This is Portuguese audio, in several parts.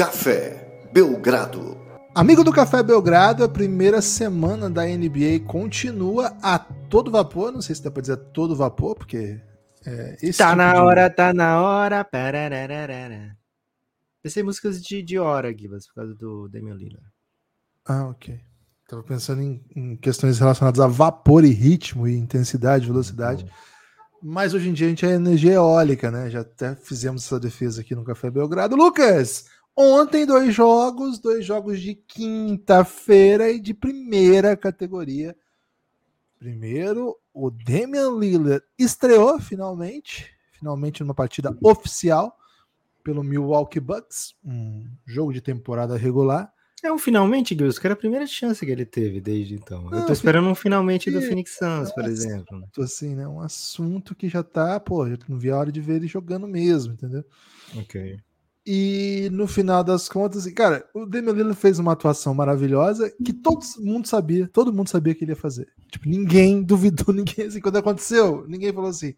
Café Belgrado. Amigo do Café Belgrado, a primeira semana da NBA continua a todo vapor. Não sei se dá pra dizer todo vapor, porque. É, esse tá tipo na de... hora, tá na hora. Pensei em músicas de, de hora, Gibas, por causa do Damian Lillard. Ah, ok. Tava pensando em, em, questões relacionadas a vapor e ritmo, e intensidade, velocidade. Mas hoje em dia a gente é energia eólica, né? Já até fizemos essa defesa aqui no Café Belgrado. Lucas, ontem dois jogos, dois jogos de quinta-feira e de primeira categoria. Primeiro, o Damian Lillard estreou finalmente, finalmente numa partida oficial pelo Milwaukee Bucks, um jogo de temporada regular. É um finalmente, Gus, que era a primeira chance que ele teve desde então. Não, eu tô esperando um finalmente do Phoenix Suns, por exemplo. Né? Assim, né? Um assunto que já tá, pô, já não vi a hora de ver ele jogando mesmo, entendeu? Ok. E no final das contas, cara, o Damian Lillard fez uma atuação maravilhosa que todo mundo sabia, todo mundo sabia que ele ia fazer. Tipo, ninguém duvidou, ninguém assim, quando aconteceu, ninguém falou assim,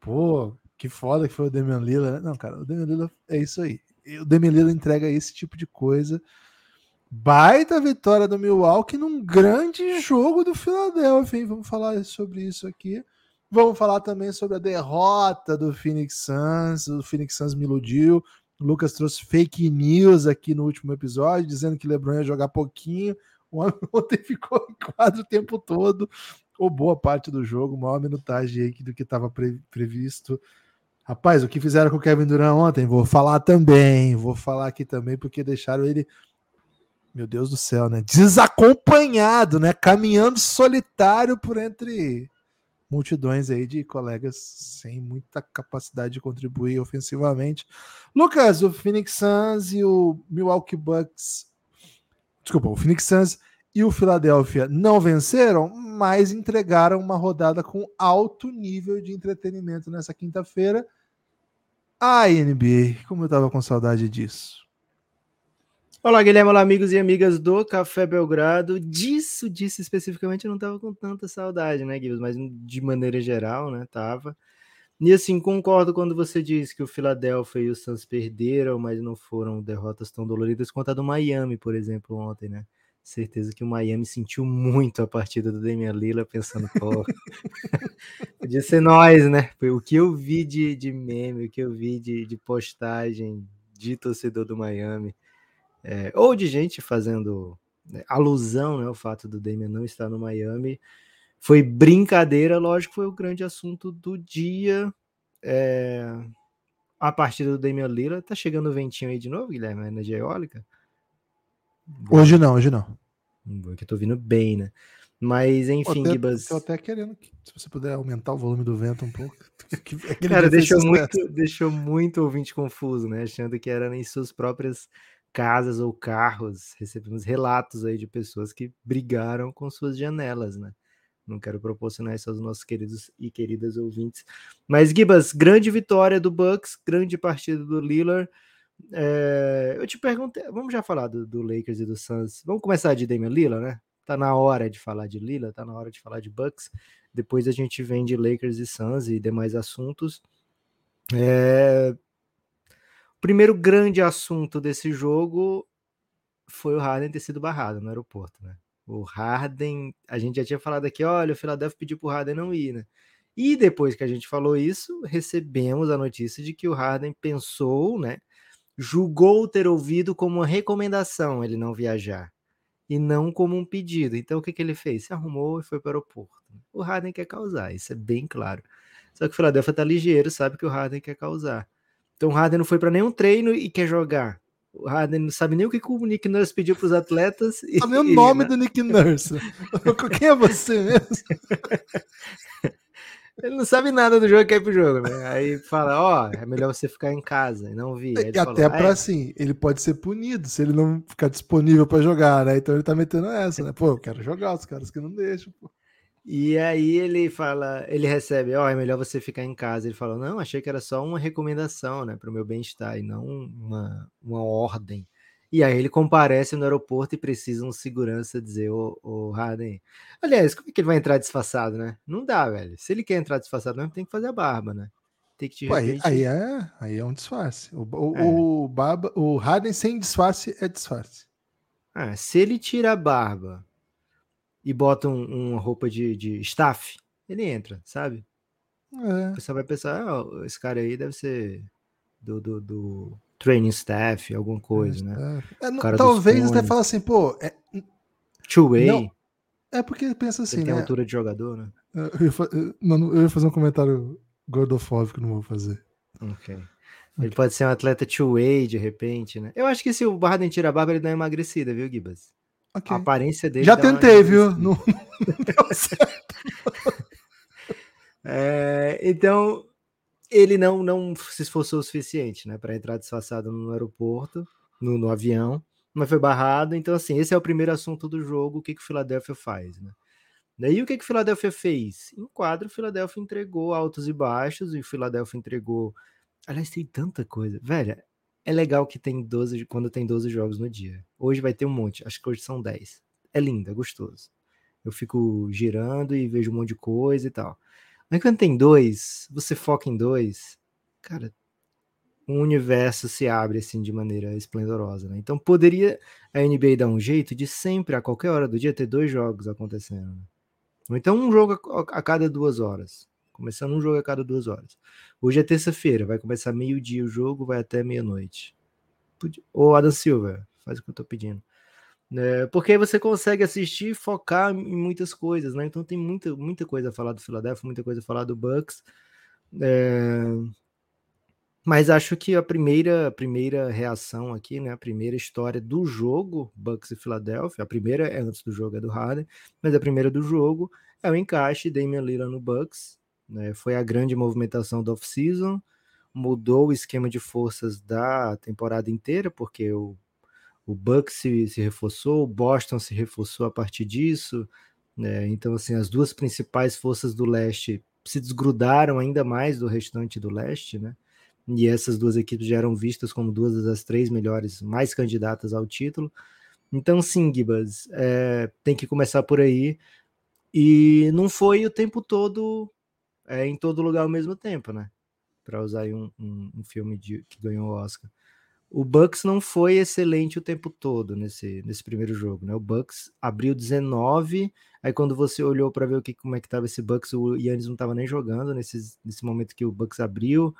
pô, que foda que foi o Damian Lillard. Não, cara, o Damian Lillard é isso aí. O Damian Lillard entrega esse tipo de coisa Baita vitória do Milwaukee num grande jogo do Philadelphia, hein? Vamos falar sobre isso aqui. Vamos falar também sobre a derrota do Phoenix Suns. O Phoenix Suns me iludiu. O Lucas trouxe fake news aqui no último episódio, dizendo que LeBron ia jogar pouquinho. O homem ontem ficou em quadro o tempo todo, ou boa parte do jogo, maior minutagem aí do que estava pre previsto. Rapaz, o que fizeram com o Kevin Durant ontem? Vou falar também, vou falar aqui também, porque deixaram ele meu Deus do céu, né? Desacompanhado, né? Caminhando solitário por entre multidões aí de colegas sem muita capacidade de contribuir ofensivamente. Lucas, o Phoenix Suns e o Milwaukee Bucks, desculpa, o Phoenix Suns e o Philadelphia não venceram, mas entregaram uma rodada com alto nível de entretenimento nessa quinta-feira. A NBA, como eu tava com saudade disso. Olá, Guilherme, olá, amigos e amigas do Café Belgrado. Disso, disso especificamente, eu não tava com tanta saudade, né, Guilherme? Mas de maneira geral, né, tava. E assim, concordo quando você diz que o Philadelphia e o Suns perderam, mas não foram derrotas tão doloridas quanto a do Miami, por exemplo, ontem, né? Certeza que o Miami sentiu muito a partida do Damian Lillard, pensando, pô, podia ser nós, né? O que eu vi de, de meme, o que eu vi de, de postagem de torcedor do Miami é, ou de gente fazendo né, alusão né, ao fato do Damian não estar no Miami. Foi brincadeira, lógico, foi o grande assunto do dia. É, a partida do Damian Lillard. Tá chegando o ventinho aí de novo, Guilherme, na energia eólica? Hoje não, hoje não. Que eu tô vindo bem, né? Mas enfim, eu Gibas. Tô até querendo que, se você puder aumentar o volume do vento um pouco. Cara, deixou muito, deixou muito ouvinte confuso, né? Achando que era em suas próprias casas ou carros, recebemos relatos aí de pessoas que brigaram com suas janelas, né? Não quero proporcionar isso aos nossos queridos e queridas ouvintes. Mas, Gibas, grande vitória do Bucks, grande partida do Lillard. É, eu te perguntei, vamos já falar do, do, Lakers e do Suns. Vamos começar de Damian Lillard, né? Tá na hora de falar de Lillard, tá na hora de falar de Bucks. Depois a gente vem de Lakers e Suns e demais assuntos. É, primeiro grande assunto desse jogo foi o Harden ter sido barrado no aeroporto, né? O Harden, a gente já tinha falado aqui, olha, o Philadelphia pediu pro Harden não ir, né? E depois que a gente falou isso, recebemos a notícia de que o Harden pensou, né? Julgou ter ouvido como uma recomendação ele não viajar e não como um pedido. Então o que, que ele fez? Se arrumou e foi para o aeroporto. O Harden quer causar, isso é bem claro. Só que o Philadelphia tá ligeiro, sabe que o Harden quer causar. Então o Harden não foi para nenhum treino e quer jogar. O Harden não sabe nem o que o Nick Nurse pediu para os atletas. E, sabe o nome e, do Nick Nurse. Quem é você mesmo? Ele não sabe nada do jogo que é pro jogo, né? Aí fala, ó, oh, é melhor você ficar em casa e não vir. E falou, até para é. assim, ele pode ser punido se ele não ficar disponível para jogar, né? Então ele tá metendo essa, né? Pô, eu quero jogar, os caras que não deixam, pô. E aí ele fala, ele recebe, ó, oh, é melhor você ficar em casa. Ele fala, não, achei que era só uma recomendação, né, para o meu bem-estar e não uma, uma ordem. E aí ele comparece no aeroporto e precisa um segurança dizer, ô, ô Harden. Aliás, como é que ele vai entrar disfarçado, né? Não dá, velho. Se ele quer entrar disfarçado mesmo, tem que fazer a barba, né? ter que de Ué, aí, aí é, aí é um disfarce. O, o, É. o, Baba, o Harden sem disfarce é disfarce. Ah, se ele tira a barba e bota um- uma roupa de, de staff, ele entra, sabe? É. Pessoal vai pensar, ah, esse cara aí deve ser do, do, do training staff, alguma coisa, né? É, é, não- talvez até fala assim, pô, é, Two-way, Não, é porque pensa assim, ele tem né? altura de jogador, né? Eu ia, eu- ia fazer um comentário gordofóbico, não vou fazer. Ok. Ele pode ser um atleta two-way, de repente, né? Eu acho que se o Harden tira a barba, ele dá uma emagrecida, viu, Gibas? Ok. A aparência dele Já tentei, viu? Não, não deu certo. É, então, ele não, não se esforçou o suficiente, né, para entrar disfarçado no aeroporto, no, no avião, mas foi barrado. Então, assim, esse é o primeiro assunto do jogo, o que, que o Philadelphia faz, né? Daí o que, que o Philadelphia fez? Em quadro, o Philadelphia entregou altos e baixos, e o Philadelphia entregou. Aliás, tem tanta coisa. Velho, é legal que tem 12, quando tem 12 jogos no dia. Hoje vai ter um monte, acho que hoje são 10. É lindo, é gostoso. Eu fico girando e vejo um monte de coisa e tal. Mas quando tem dois, você foca em dois, cara, um universo se abre assim de maneira esplendorosa, né? Então poderia a NBA dar um jeito de sempre, a qualquer hora do dia, ter dois jogos acontecendo. né? Ou então um jogo a, a cada duas horas. Começando um jogo a cada duas horas. Hoje é terça-feira, vai começar meio-dia o jogo, vai até meia-noite. Ô, Adam Silva, faz o que eu tô pedindo. É, porque aí você consegue assistir e focar em muitas coisas, né? Então tem muita, muita coisa a falar do Philadelphia, muita coisa a falar do Bucks. É, Mas acho que a primeira, a primeira reação aqui, né? A primeira história do jogo, Bucks e Philadelphia, a primeira é antes do jogo, é do Harden, mas a primeira do jogo é o encaixe Damian Lillard no Bucks. Né? Foi a grande movimentação do off-season, mudou o esquema de forças da temporada inteira, porque o o Bucks se, se reforçou, o Boston se reforçou a partir disso, né? Então, assim, as duas principais forças do leste se desgrudaram ainda mais do restante do leste, né? E essas duas equipes já eram vistas como duas das três melhores, mais candidatas ao título. Então, sim, Gibas, é, tem que começar por aí. E não foi o tempo todo é, em todo lugar ao mesmo tempo, né? Para usar aí um, um, um filme de, que ganhou o Oscar o Bucks não foi excelente o tempo todo nesse, nesse primeiro jogo, né? O Bucks abriu 19, aí quando você olhou para ver o que, como é que estava esse Bucks, o Yannis não estava nem jogando nesse, nesse momento que o Bucks abriu,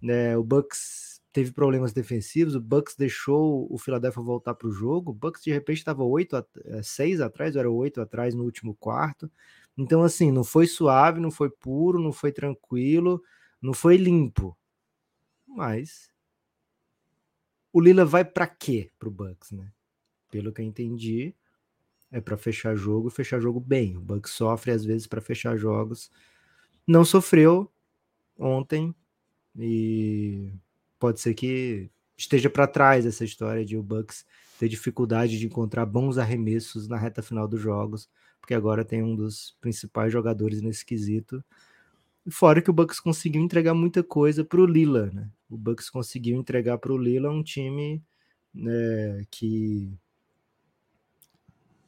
né? O Bucks teve problemas defensivos, o Bucks deixou o Philadelphia voltar para o jogo, o Bucks de repente estava 8 a, 6 atrás, era 8 atrás no último quarto. Então assim, não foi suave, não foi puro, não foi tranquilo, não foi limpo. Mas o Lila vai para quê pro Bucks, né? Pelo que eu entendi, é para fechar jogo, fechar jogo bem. O Bucks sofre às vezes para fechar jogos. Não sofreu ontem e pode ser que esteja para trás essa história de o Bucks ter dificuldade de encontrar bons arremessos na reta final dos jogos, porque agora tem um dos principais jogadores nesse quesito. Fora que o Bucks conseguiu entregar muita coisa para o Lila, né? O Bucks conseguiu entregar para o Lila um time né, que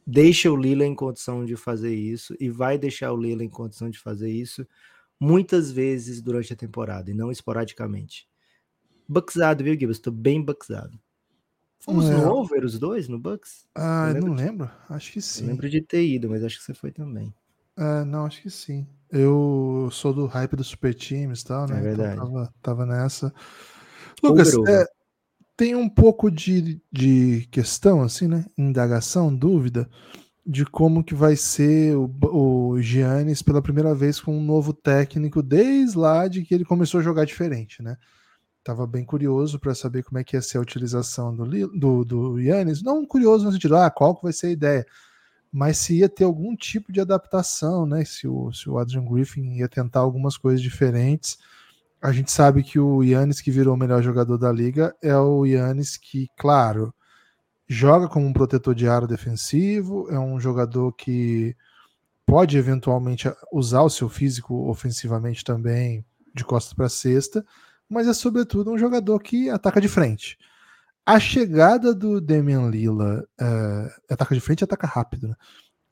deixa o Lila em condição de fazer isso e vai deixar o Lila em condição de fazer isso muitas vezes durante a temporada e não esporadicamente. Bucksado, viu, Gibbs? Estou bem bucksado. Fomos É. no over os dois no Bucks? Ah, Eu lembro não de- lembro. Acho que Eu sim. lembro de ter ido, mas acho que você foi também. É, não, acho que sim. Eu sou do hype dos super times e tal, né? É verdade. Então tava, tava nessa. Lucas, é, tem um pouco de, de questão, assim, né? Indagação, dúvida, de como que vai ser o, o Giannis pela primeira vez com um novo técnico desde lá de que ele começou a jogar diferente, né? Tava bem curioso para saber como é que ia ser a utilização do, do, do Giannis. Não curioso no sentido, ah, qual que vai ser a ideia? Mas se ia ter algum tipo de adaptação, né? Se o, se o Adrian Griffin ia tentar algumas coisas diferentes. A gente sabe que o Yannis que virou o melhor jogador da liga é o Yannis que, claro, joga como um protetor de aro defensivo, é um jogador que pode eventualmente usar o seu físico ofensivamente também, de costa para cesta, mas é sobretudo um jogador que ataca de frente. A chegada do Damian Lila, é, ataca de frente e ataca rápido, né?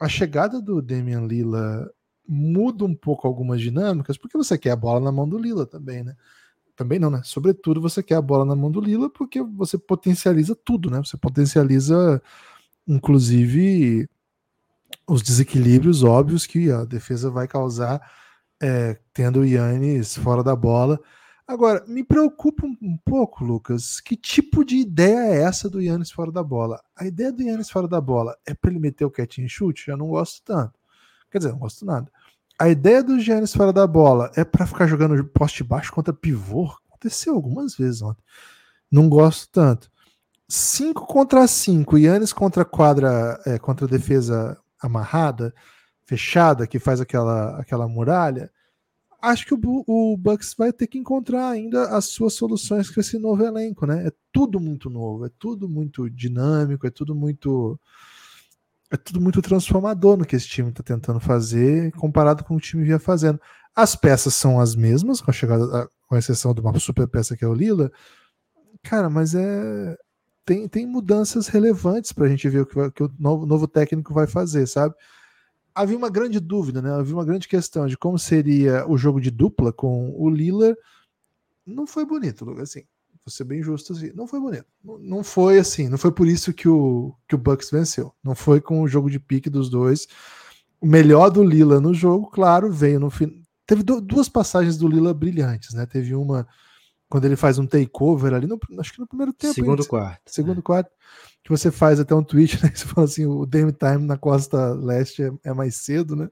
A chegada do Damian Lila muda um pouco algumas dinâmicas, porque você quer a bola na mão do Lila também, né? também não, né? Sobretudo você quer a bola na mão do Lila porque você potencializa tudo, né? Você potencializa, inclusive, os desequilíbrios óbvios que a defesa vai causar é, tendo o Yannis fora da bola. Agora, me preocupa um, pouco, Lucas, que tipo de ideia é essa do Yannis fora da bola? A ideia do Yannis fora da bola é para ele meter o catch shoot? Eu não gosto tanto. Quer dizer, não gosto nada. A ideia do Giannis fora da bola é para ficar jogando poste baixo contra pivô? Aconteceu algumas vezes ontem. Não gosto tanto. 5 contra 5, Yannis contra quadra, é, contra defesa amarrada, fechada, que faz aquela, aquela muralha. Acho que o, o Bucks vai ter que encontrar ainda as suas soluções com esse novo elenco, né? É tudo muito novo, é tudo muito dinâmico, é tudo muito é tudo muito transformador no que esse time está tentando fazer, comparado com o time vinha fazendo. As peças são as mesmas, com a chegada, com exceção de uma super peça que é o Lila. Cara, mas é tem, tem mudanças relevantes para a gente ver o que, vai, que o novo, novo, técnico vai fazer, sabe? Havia uma grande dúvida, né? Havia uma grande questão de como seria o jogo de dupla com o Lila. Não foi bonito, assim vou ser bem justo assim, não foi bonito. Não foi assim, não foi por isso que o, que o Bucks venceu. Não foi com o jogo de pique dos dois. O melhor do Lila no jogo, claro, veio no fim. Teve duas passagens do Lila brilhantes, né? Teve uma quando ele faz um takeover ali, no, acho que no primeiro tempo. Segundo ainda, quarto. Segundo é. quarto. Que você faz até um tweet, né? Você fala assim: o Dame Time na costa leste é, é mais cedo, né?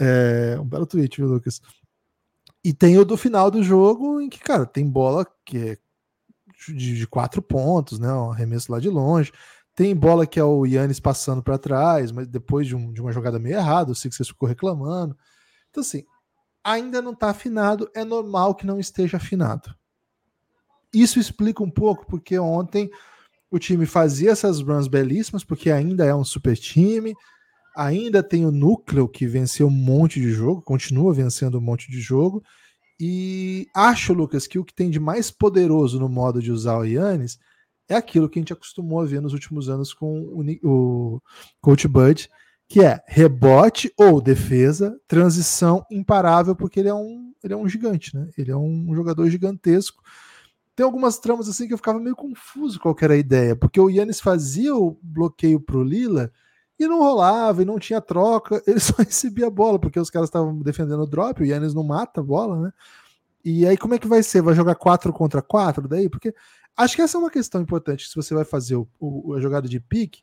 É, um belo tweet, viu, Lucas? E tem o do final do jogo, em que, cara, tem bola que é de, de quatro pontos, né? Um arremesso lá de longe. Tem bola que é o Yannis passando para trás, mas depois de, um, de, uma jogada meio errada, o Sixers ficou reclamando. Então, assim, ainda não está afinado, é normal que não esteja afinado. Isso explica um pouco porque ontem o time fazia essas runs belíssimas, porque ainda é um super time, ainda tem o núcleo que venceu um monte de jogo, continua vencendo um monte de jogo, e acho, Lucas, que o que tem de mais poderoso no modo de usar o Yannis é aquilo que a gente acostumou a ver nos últimos anos com o, o Coach Bud, que é rebote ou defesa, transição imparável, porque ele é um, ele é um gigante, né? Ele é um jogador gigantesco. Tem algumas tramas assim que eu ficava meio confuso qual era a ideia, porque o Yannis fazia o bloqueio pro Lila e não rolava, e não tinha troca, ele só recebia a bola, porque os caras estavam defendendo o drop, o Yannis não mata a bola, né? E aí, como é que vai ser? Vai jogar 4 contra 4 daí? Porque acho que essa é uma questão importante. Se você vai fazer o, o, a jogada de pique,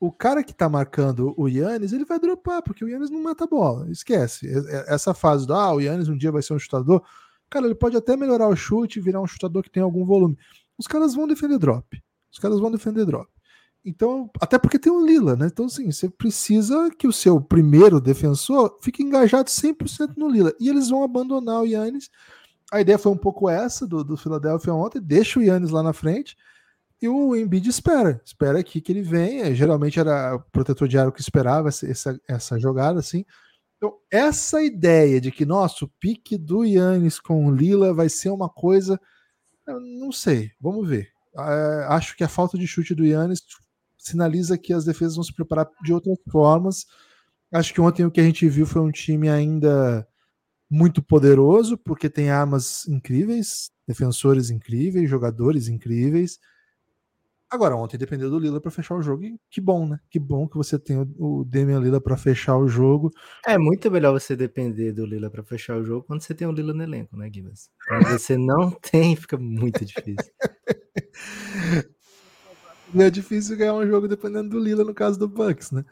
o cara que tá marcando o Yannis, ele vai dropar, porque o Yannis não mata a bola. Esquece. Essa fase do ah, o Yannis um dia vai ser um chutador. Cara, ele pode até melhorar o chute virar um chutador que tem algum volume. Os caras vão defender drop. Os caras vão defender drop. Então, até porque tem o Lila, né? Então, assim, você precisa que o seu primeiro defensor fique engajado 100% no Lila. E eles vão abandonar o Yannis. A ideia foi um pouco essa do, do Philadelphia ontem: deixa o Yannis lá na frente e o Embiid espera. Espera aqui que ele venha. Geralmente era o protetor de aro que esperava essa, essa jogada, assim. Então, essa ideia de que, nosso pique do Yannis com o Lila vai ser uma coisa. não sei, vamos ver. É, acho que a falta de chute do Yannis sinaliza que as defesas vão se preparar de outras formas. Acho que ontem o que a gente viu foi um time ainda muito poderoso, porque tem armas incríveis, defensores incríveis, jogadores incríveis. Agora, ontem dependeu do Lila para fechar o jogo, e que bom, né? Que bom que você tem o Damian Lila para fechar o jogo. É muito melhor você depender do Lila para fechar o jogo quando você tem o Lila no elenco, né, Guilherme? Quando você não tem, fica muito difícil. é difícil ganhar um jogo dependendo do Lila no caso do Bucks, né?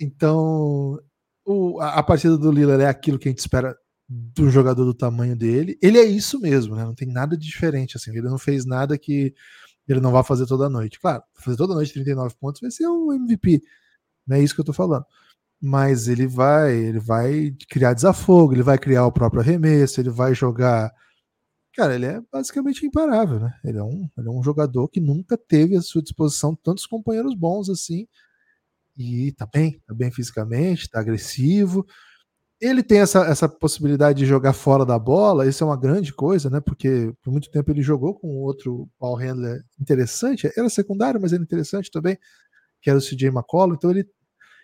Então, o, a, a partida do Lila é aquilo que a gente espera do jogador do tamanho dele. Ele é isso mesmo, né? Não tem nada de diferente assim. Ele não fez nada que ele não vai fazer toda noite. Claro, fazer toda noite 39 pontos vai ser um MVP. Não é isso que eu tô falando. Mas ele vai, ele vai criar desafogo, ele vai criar o próprio arremesso, ele vai jogar Cara, ele é basicamente imparável, né? Ele é, um, ele é um jogador que nunca teve à sua disposição tantos companheiros bons assim. E tá bem, tá bem fisicamente, tá agressivo. Ele tem essa, essa possibilidade de jogar fora da bola, isso é uma grande coisa, né? Porque por muito tempo ele jogou com outro ball handler interessante, era secundário, mas era interessante também, que era o CJ McCollum. Então ele,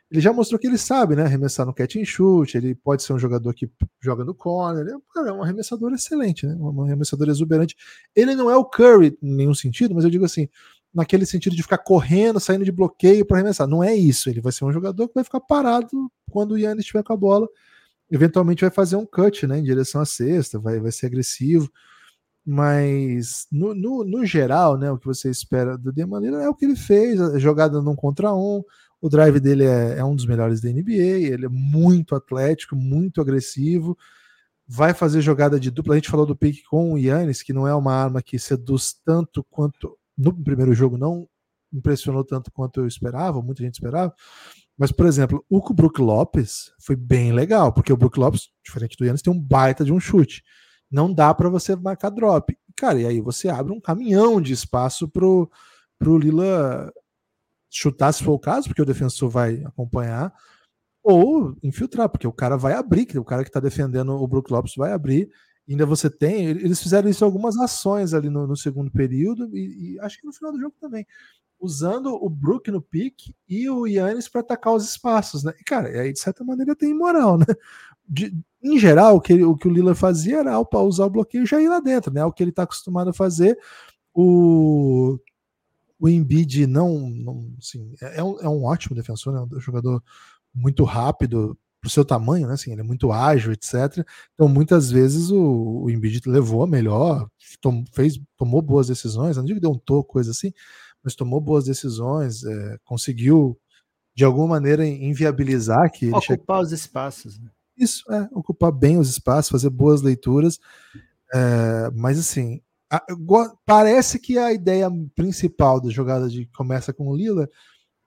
ele já mostrou que ele sabe, né? Arremessar no catch and shoot, ele pode ser um jogador que joga no corner, ele é, é um arremessador excelente, né? Um arremessador exuberante. Ele não é o Curry em nenhum sentido, mas eu digo assim, naquele sentido de ficar correndo, saindo de bloqueio para arremessar. Não é isso. Ele vai ser um jogador que vai ficar parado quando o Yannis estiver com a bola. Eventualmente vai fazer um cut, né? Em direção à cesta, vai, vai ser agressivo. Mas no, no, no geral, né? O que você espera do Demanila é o que ele fez, a jogada num contra um o drive dele é, é, um dos melhores da NBA, ele é muito atlético, muito agressivo, vai fazer jogada de dupla. A gente falou do pique com o Yannis, que não é uma arma que seduz tanto quanto no primeiro jogo não impressionou tanto quanto eu esperava, muita gente esperava. Mas, por exemplo, o Brook Lopes foi bem legal, porque o Brook Lopes, diferente do Yannis, tem um baita de um chute. Não dá para você marcar drop. Cara, e aí você abre um caminhão de espaço pro, pro Lila chutar se for o caso, porque o defensor vai acompanhar, ou infiltrar, porque o cara vai abrir, o cara que está defendendo o Brook Lopes vai abrir. Ainda você tem, eles fizeram isso algumas ações ali no, no segundo período, e, e, acho que no final do jogo também, usando o Brook no pique e o Yannis para atacar os espaços, né? E, cara, aí de certa maneira tem moral, né? De, em geral, o que, o que o Lila fazia era usar o bloqueio e já ir lá dentro, né? O que ele está acostumado a fazer. O o Embiid não, não assim, é, é, um, é um ótimo defensor, né? um jogador muito rápido pro seu tamanho, né? Assim, ele é muito ágil, etc. Então, muitas vezes o, o Embiid levou a melhor, tom, fez, tomou boas decisões, não digo que deu um toco, coisa assim, mas tomou boas decisões, é, conseguiu de alguma maneira inviabilizar que ocupar os espaços. Né? Isso, é, ocupar bem os espaços, fazer boas leituras. É, mas assim, parece que a ideia principal da jogada de começa com o Lila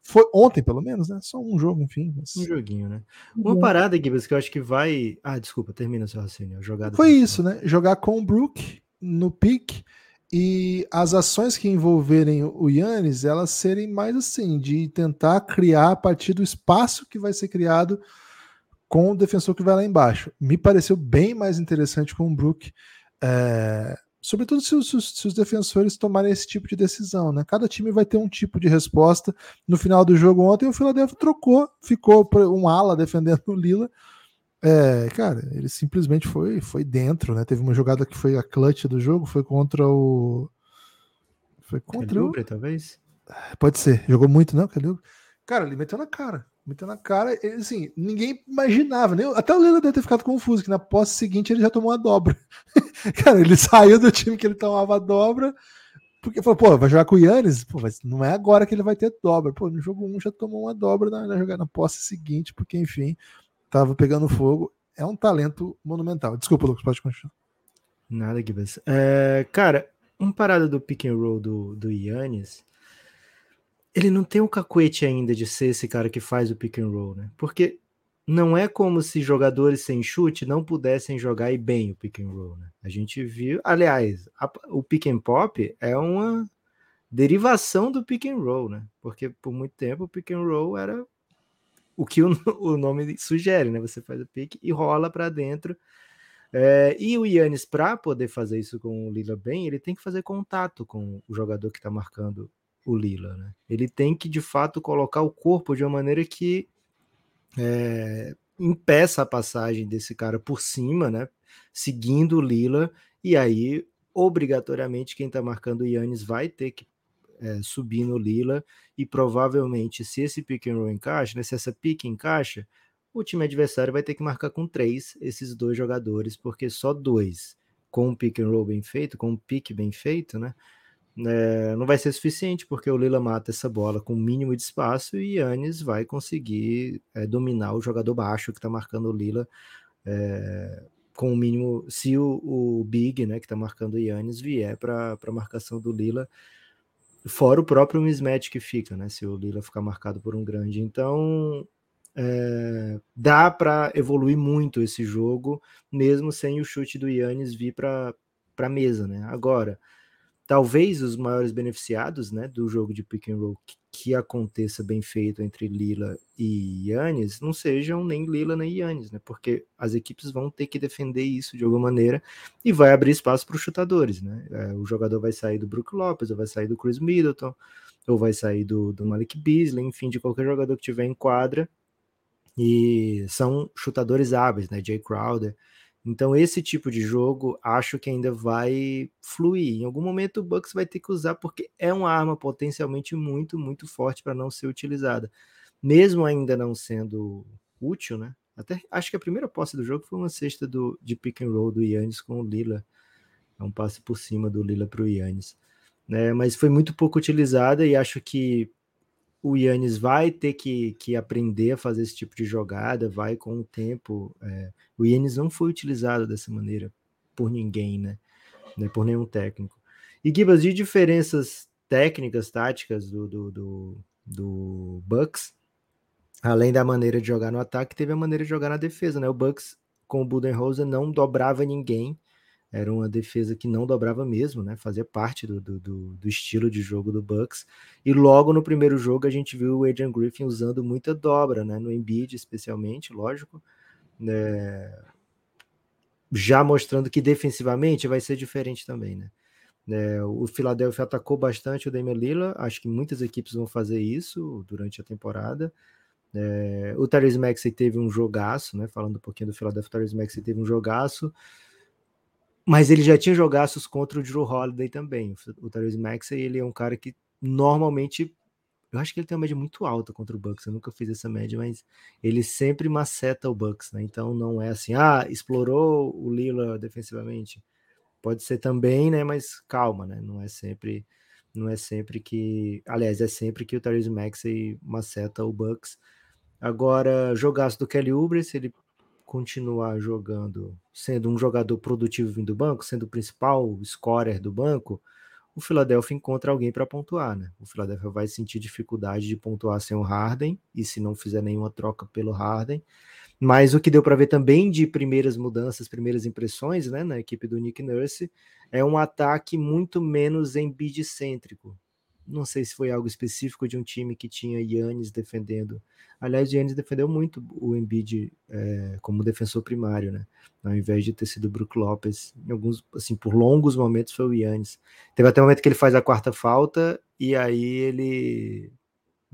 foi ontem, pelo menos, né? Só um jogo, enfim. Mas... Um joguinho, né? Uma parada, Gibbs, que eu acho que vai. Ah, desculpa, termina seu raciocínio. Jogada foi isso, né? Jogar com o Brook no pick e as ações que envolverem o Yannis, elas serem mais assim, de tentar criar a partir do espaço que vai ser criado com o defensor que vai lá embaixo. Me pareceu bem mais interessante com o Brook. É, sobretudo se os, se os, defensores tomarem esse tipo de decisão, né? Cada time vai ter um tipo de resposta. No final do jogo ontem, o Philadelphia trocou, ficou um ala defendendo o Lila. É, cara, ele simplesmente foi, foi dentro, né? Teve uma jogada que foi a clutch do jogo, foi contra o. Foi contra Calibre, o. talvez? Pode ser. Jogou muito, não, Calibre? Cara, ele meteu na cara. Meteu na cara, ele, assim, ninguém imaginava, nem, até o Lila deve ter ficado confuso, que na posse seguinte ele já tomou a dobra. cara, ele saiu do time que ele tomava a dobra, porque falou, pô, vai jogar com o Yannis? Pô, mas não é agora que ele vai ter dobra. Pô, no jogo 1 um já tomou uma dobra na, na na posse seguinte, porque, enfim, tava pegando fogo. É um talento monumental. Desculpa, Lucas, pode continuar. Nada, Gibbs. É, cara, uma parada do pick and roll do, do Yannis ele não tem o cacuete ainda de ser esse cara que faz o pick and roll, né? Porque não é como se jogadores sem chute não pudessem jogar e bem o pick and roll, né? A gente viu, aliás, a, o pick and pop é uma derivação do pick and roll, né? Porque por muito tempo o pick and roll era o que o, o nome sugere, né? Você faz o pick e rola para dentro. É, e o Yannis, para poder fazer isso com o Lila bem, ele tem que fazer contato com o jogador que está marcando o Lila, né? Ele tem que de fato colocar o corpo de uma maneira que é, impeça a passagem desse cara por cima, né? Seguindo o Lila, e aí obrigatoriamente quem está marcando o Yannis vai ter que é, subir no Lila e provavelmente se esse pick and roll encaixa, né, se essa pick encaixa, o time adversário vai ter que marcar com três esses dois jogadores, porque só dois com um pick and roll bem feito, com um pick bem feito, né? é, não vai ser suficiente, porque o Lila mata essa bola com o mínimo de espaço e Yannis vai conseguir é, dominar o jogador baixo que está marcando o Lila é, com o mínimo. Se o, o Big, né, que está marcando o Yannis, vier para a marcação do Lila, fora o próprio mismatch que fica, né? Se o Lila ficar marcado por um grande. Então. É, dá para evoluir muito esse jogo, mesmo sem o chute do Yannis vir para a mesa, né? Agora, talvez os maiores beneficiados né, do jogo de pick and roll que, que, aconteça bem feito entre Lila e Yannis não sejam nem Lila nem Yannis, né? Porque as equipes vão ter que defender isso de alguma maneira e vai abrir espaço para os chutadores, né? É, o jogador vai sair do Brook Lopes, ou vai sair do Chris Middleton, ou vai sair do, do Malik Beasley, enfim, de qualquer jogador que tiver em quadra E são chutadores hábeis, né? Jay Crowder. Então, esse tipo de jogo acho que ainda vai fluir. Em algum momento o Bucks vai ter que usar, porque é uma arma potencialmente muito, muito forte para não ser utilizada. Mesmo ainda não sendo útil, né? Até acho que a primeira posse do jogo foi uma cesta do, de pick and roll do Yannis com o Lila. É um passe por cima do Lila para o Yannis. Né? Mas foi muito pouco utilizada e acho que o Yannis vai ter que, que aprender a fazer esse tipo de jogada, vai com o tempo. É, o Yannis não foi utilizado dessa maneira por ninguém, né? né por nenhum técnico. E Gibas, de diferenças técnicas, táticas do, do, do, do, Bucks, além da maneira de jogar no ataque, teve a maneira de jogar na defesa, né? O Bucks com o Budenholzer não dobrava ninguém, era uma defesa que não dobrava mesmo, né? Fazia parte do, do, do, estilo de jogo do Bucks. E logo no primeiro jogo a gente viu o Adrian Griffin usando muita dobra, né? No Embiid especialmente, lógico. Né? Já mostrando que defensivamente vai ser diferente também, né? É, o Philadelphia atacou bastante o Damian Lillard, acho que muitas equipes vão fazer isso durante a temporada. É, o Therese Maxey teve um jogaço, né? Falando um pouquinho do Philadelphia, o Therese Maxey teve um jogaço. Mas ele já tinha jogaços contra o Drew Holiday também. O Therese Maxey, ele é um cara que normalmente eu acho que ele tem uma média muito alta contra o Bucks. Eu nunca fiz essa média, mas ele sempre maceta o Bucks, né? Então não é assim, ah, explorou o Lila defensivamente. Pode ser também, né? Mas calma, né? Não é sempre, não é sempre que, aliás, é sempre que o Therese Maxey maceta o Bucks. Agora, jogaço do Kelly Oubre, ele continuar jogando, sendo um jogador produtivo vindo do banco, sendo o principal scorer do banco, o Philadelphia encontra alguém para pontuar, né? O Philadelphia vai sentir dificuldade de pontuar sem o Harden, e se não fizer nenhuma troca pelo Harden. Mas o que deu para ver também de primeiras mudanças, primeiras impressões, né, na equipe do Nick Nurse, é um ataque muito menos Embiid-cêntrico. Não sei se foi algo específico de um time que tinha Yannis defendendo Aliás, Giannis defendeu muito o Embiid é, como defensor primário, né? Ao invés de ter sido o Brook Lopes, em alguns, assim, por longos momentos foi o Yannis. Teve até um momento que ele faz a quarta falta e aí ele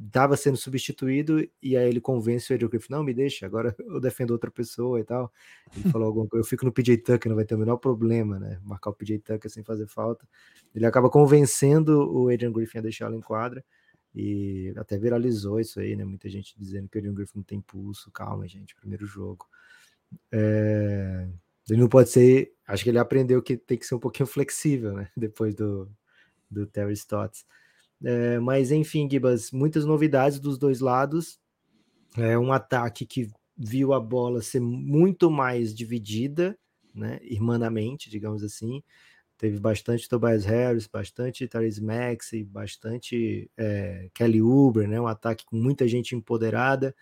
estava sendo substituído e aí ele convence o Adrian Griffin, não, me deixa, agora eu defendo outra pessoa e tal. Ele falou alguma coisa, eu fico no PJ Tucker, não vai ter o menor problema, né? Marcar o PJ Tucker sem fazer falta. Ele acaba convencendo o Adrian Griffin a deixá-lo em quadra. E até viralizou isso aí, né? Muita gente dizendo que o Adrian Griffin não tem pulso. Calma, gente, primeiro jogo. É... Ele não pode ser. Acho que ele aprendeu que tem que ser um pouquinho flexível, né? Depois do, do Terry Stotts. É, mas enfim, Gibas, muitas novidades dos dois lados. É um ataque que viu a bola ser muito mais dividida, né? Irmanamente, digamos assim. Teve bastante Tobias Harris, bastante Therese Maxey, bastante é, Kelly Uber, né? Um ataque com muita gente empoderada.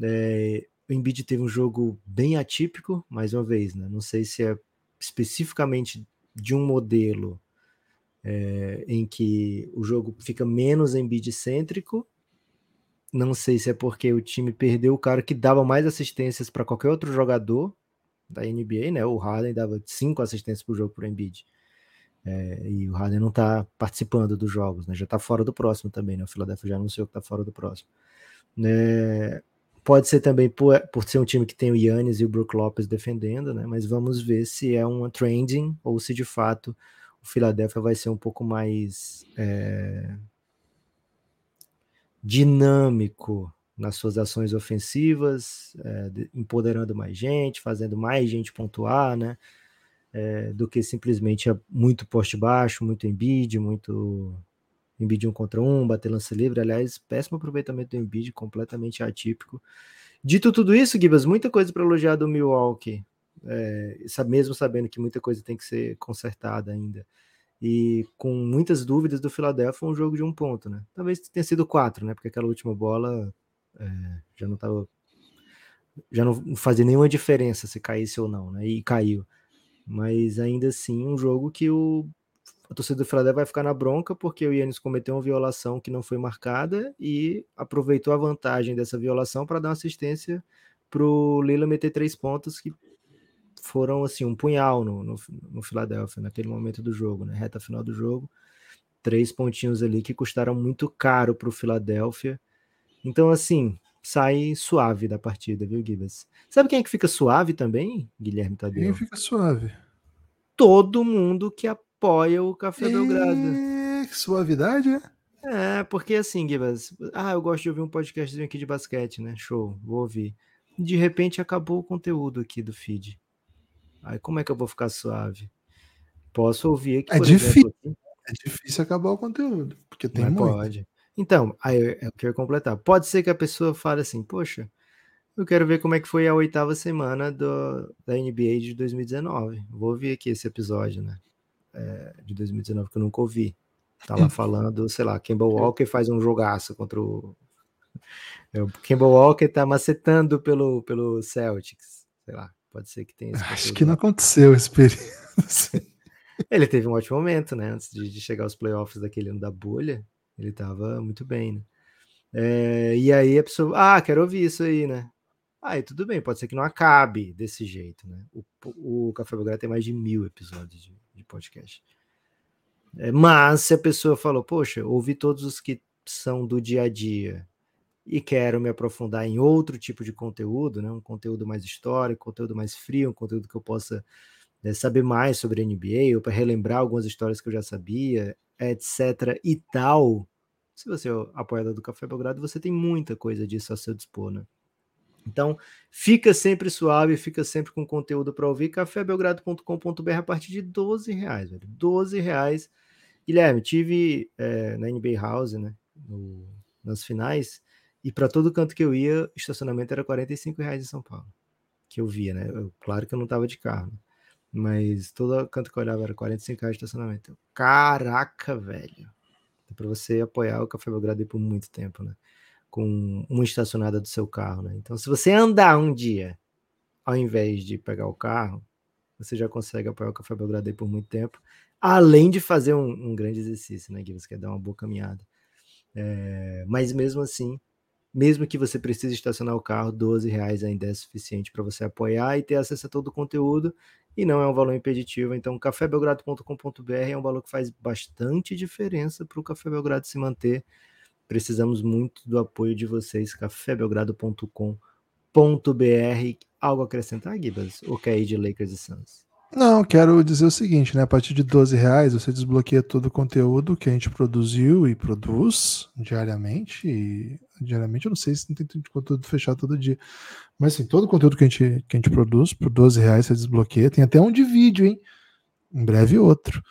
É, o Embiid teve um jogo bem atípico, mais uma vez, né? Não sei se é especificamente de um modelo é, em que o jogo fica menos Embiid-cêntrico. Não sei se é porque o time perdeu o cara que dava mais assistências para qualquer outro jogador da NBA, né? O Harden dava cinco assistências por jogo para o Embiid. É, e o Harden não está participando dos jogos, né? Já está fora do próximo também, né? O Philadelphia já anunciou que está fora do próximo. Né? Pode ser também por, por ser um time que tem o Yannis e o Brook Lopes defendendo, né? Mas vamos ver se é uma trending ou se de fato o Philadelphia vai ser um pouco mais é, dinâmico nas suas ações ofensivas, é, empoderando mais gente, fazendo mais gente pontuar, né? É, do que simplesmente muito poste baixo, muito Embiid, muito Embiid um contra um, bater lance livre. Aliás, péssimo aproveitamento do Embiid, completamente atípico. Dito tudo isso, Gibas, muita coisa para elogiar do Milwaukee, é, mesmo sabendo que muita coisa tem que ser consertada ainda. E com muitas dúvidas do Philadelphia, um jogo de um ponto, né? Talvez tenha sido quatro, né? Porque aquela última bola é, já não estava já não fazia nenhuma diferença se caísse ou não, né? E caiu. Mas ainda assim, um jogo que o a torcida do Philadelphia vai ficar na bronca porque o Yannis cometeu uma violação que não foi marcada e aproveitou a vantagem dessa violação para dar uma assistência para o Lila meter três pontos que foram assim um punhal no, no, no Philadelphia naquele momento do jogo, né? Reta final do jogo, três pontinhos ali que custaram muito caro para o Philadelphia então, assim, sai suave da partida, viu, Gibas? Sabe quem é que fica suave também, Guilherme Tadeu? Quem fica suave? Todo mundo que apoia o Café Belgrado. É, que suavidade, é? É, porque assim, Gibas, ah, eu gosto de ouvir um podcastzinho aqui de basquete, né? Show, vou ouvir. De repente acabou o conteúdo aqui do feed. Aí como é que eu vou ficar suave? Posso ouvir aqui. É difícil. Exemplo, é difícil acabar o conteúdo, porque tem muito. Pode. Então, aí eu quero completar. Pode ser que a pessoa fale assim, poxa, eu quero ver como é que foi a oitava semana do, da NBA de 2019. Vou ouvir aqui esse episódio, né? É, de 2019 que eu nunca ouvi. Tá lá falando, sei lá, Kemba Walker faz um jogaço contra o. É, o Kemba Walker tá macetando pelo, pelo Celtics. Sei lá, pode ser que tenha esse Acho que não aconteceu esse período. Ele teve um ótimo momento, né? Antes de, de chegar aos playoffs daquele ano da bolha, ele tava muito bem, né? É, e aí a pessoa, ah, quero ouvir isso aí, né? Aí tudo bem, pode ser que não acabe desse jeito, né? O, o Café Belgrado tem mais de mil episódios de, de podcast. É, mas se a pessoa falou, poxa, ouvi todos os que são do dia a dia e quero me aprofundar em outro tipo de conteúdo, né? Um conteúdo mais histórico, conteúdo mais frio, um conteúdo que eu possa né, saber mais sobre a NBA ou para relembrar algumas histórias que eu já sabia, etc. e tal. Se você é apoiador do Café Belgrado, você tem muita coisa disso a seu dispor, né? Então, fica sempre suave, fica sempre com conteúdo para ouvir. cafébelgrado.com.br a partir de 12 reais, velho. 12 reais. Guilherme, tive é, na NBA House, né? No, nas finais, e para todo canto que eu ia, estacionamento era 45 reais em São Paulo. Que eu via, né? Eu, claro que eu não tava de carro. Mas todo canto que eu olhava era 45 reais de estacionamento. Caraca, velho. É para você apoiar o Café Belgrado por muito tempo, né? Com uma estacionada do seu carro, né? Então, se você andar um dia, ao invés de pegar o carro, você já consegue apoiar o Café Belgrado por muito tempo, além de fazer um, um grande exercício, né? Que você quer dar uma boa caminhada. É, mas mesmo assim, mesmo que você precise estacionar o carro, 12 reais ainda é suficiente para você apoiar e ter acesso a todo o conteúdo e não é um valor impeditivo. Então, cafébelgrado.com.br é um valor que faz bastante diferença para o Café Belgrado se manter. Precisamos muito do apoio de vocês, cafébelgrado.com.br. Algo a acrescentar, Gibas? Ou quer ir de Lakers e Suns? Não, quero dizer o seguinte, né? A partir de 12 reais você desbloqueia todo o conteúdo que a gente produziu e produz diariamente. E diariamente eu não sei se tem conteúdo fechado todo dia. Mas assim, todo o conteúdo que a gente, que a gente produz, por 12 reais você desbloqueia. Tem até um de vídeo, hein? Em breve outro.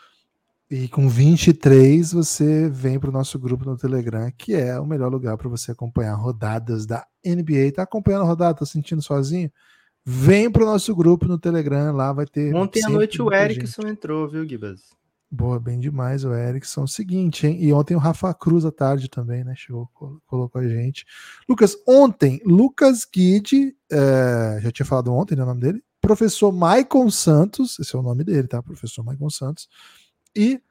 E com 23 você vem para o nosso grupo no Telegram, que é o melhor lugar para você acompanhar rodadas da NBA. Tá acompanhando a rodada, tá sentindo sozinho? Vem pro nosso grupo no Telegram, lá vai ter. Ontem à noite o Erickson gente. entrou, viu, Gibas? Boa, bem demais o Erickson. Seguinte, hein? E ontem o Rafa Cruz à tarde também, né? Chegou, colocou a gente. Lucas, ontem, Lucas Guide, é, já tinha falado ontem, né, o nome dele? Professor Maicon Santos, esse é o nome dele, tá? Professor Maicon Santos. E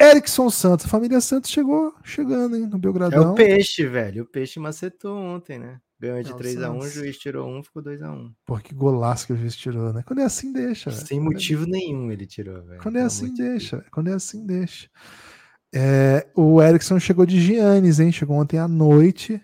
Erickson Santos, a família Santos chegou chegando, hein, no Belgradão. É o peixe, velho. O peixe macetou ontem, né? Ganhou de 3x1, o juiz tirou 1, ficou 2x1. Pô, que golaço que o juiz tirou, né? Quando é assim, deixa. Sem motivo nenhum ele tirou, velho. Quando é assim, deixa. Quando é assim, deixa. É, o Erickson chegou de Giannis, hein? Chegou ontem à noite.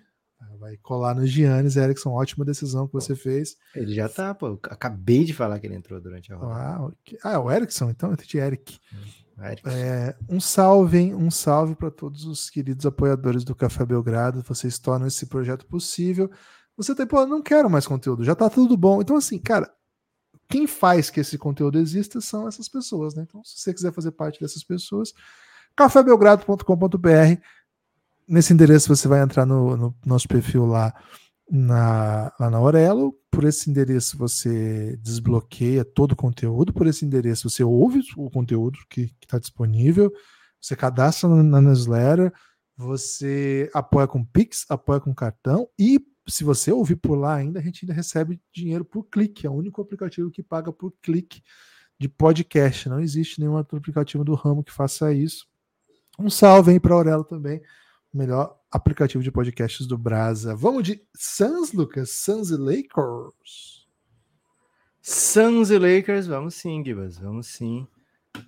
Vai colar no Giannis, Erickson. Ótima decisão que você fez. Ele já tá, pô. Acabei de falar que ele entrou durante a rodada. Ah, ah o Erickson, então eu entendi Eric. Hum. É, um salve, hein? Um salve para todos os queridos apoiadores do Café Belgrado. Vocês tornam esse projeto possível. Você tem, pô, não quero mais conteúdo, já tá tudo bom. Então, assim, cara, quem faz que esse conteúdo exista são essas pessoas, né? Então, se você quiser fazer parte dessas pessoas, cafébelgrado.com.br. Nesse endereço você vai entrar no, no nosso perfil lá na, lá na Aurelo. Por esse endereço você desbloqueia todo o conteúdo. Por esse endereço você ouve o conteúdo que está disponível. Você cadastra na newsletter. Você apoia com Pix, apoia com cartão. E se você ouvir por lá ainda, a gente ainda recebe dinheiro por clique. É o único aplicativo que paga por clique de podcast. Não existe nenhum outro aplicativo do ramo que faça isso. Um salve aí para Aurelo também melhor aplicativo de podcasts do Brasa. Vamos de Suns, Lucas? Suns e Lakers? Suns e Lakers, vamos sim, Gibas, vamos sim.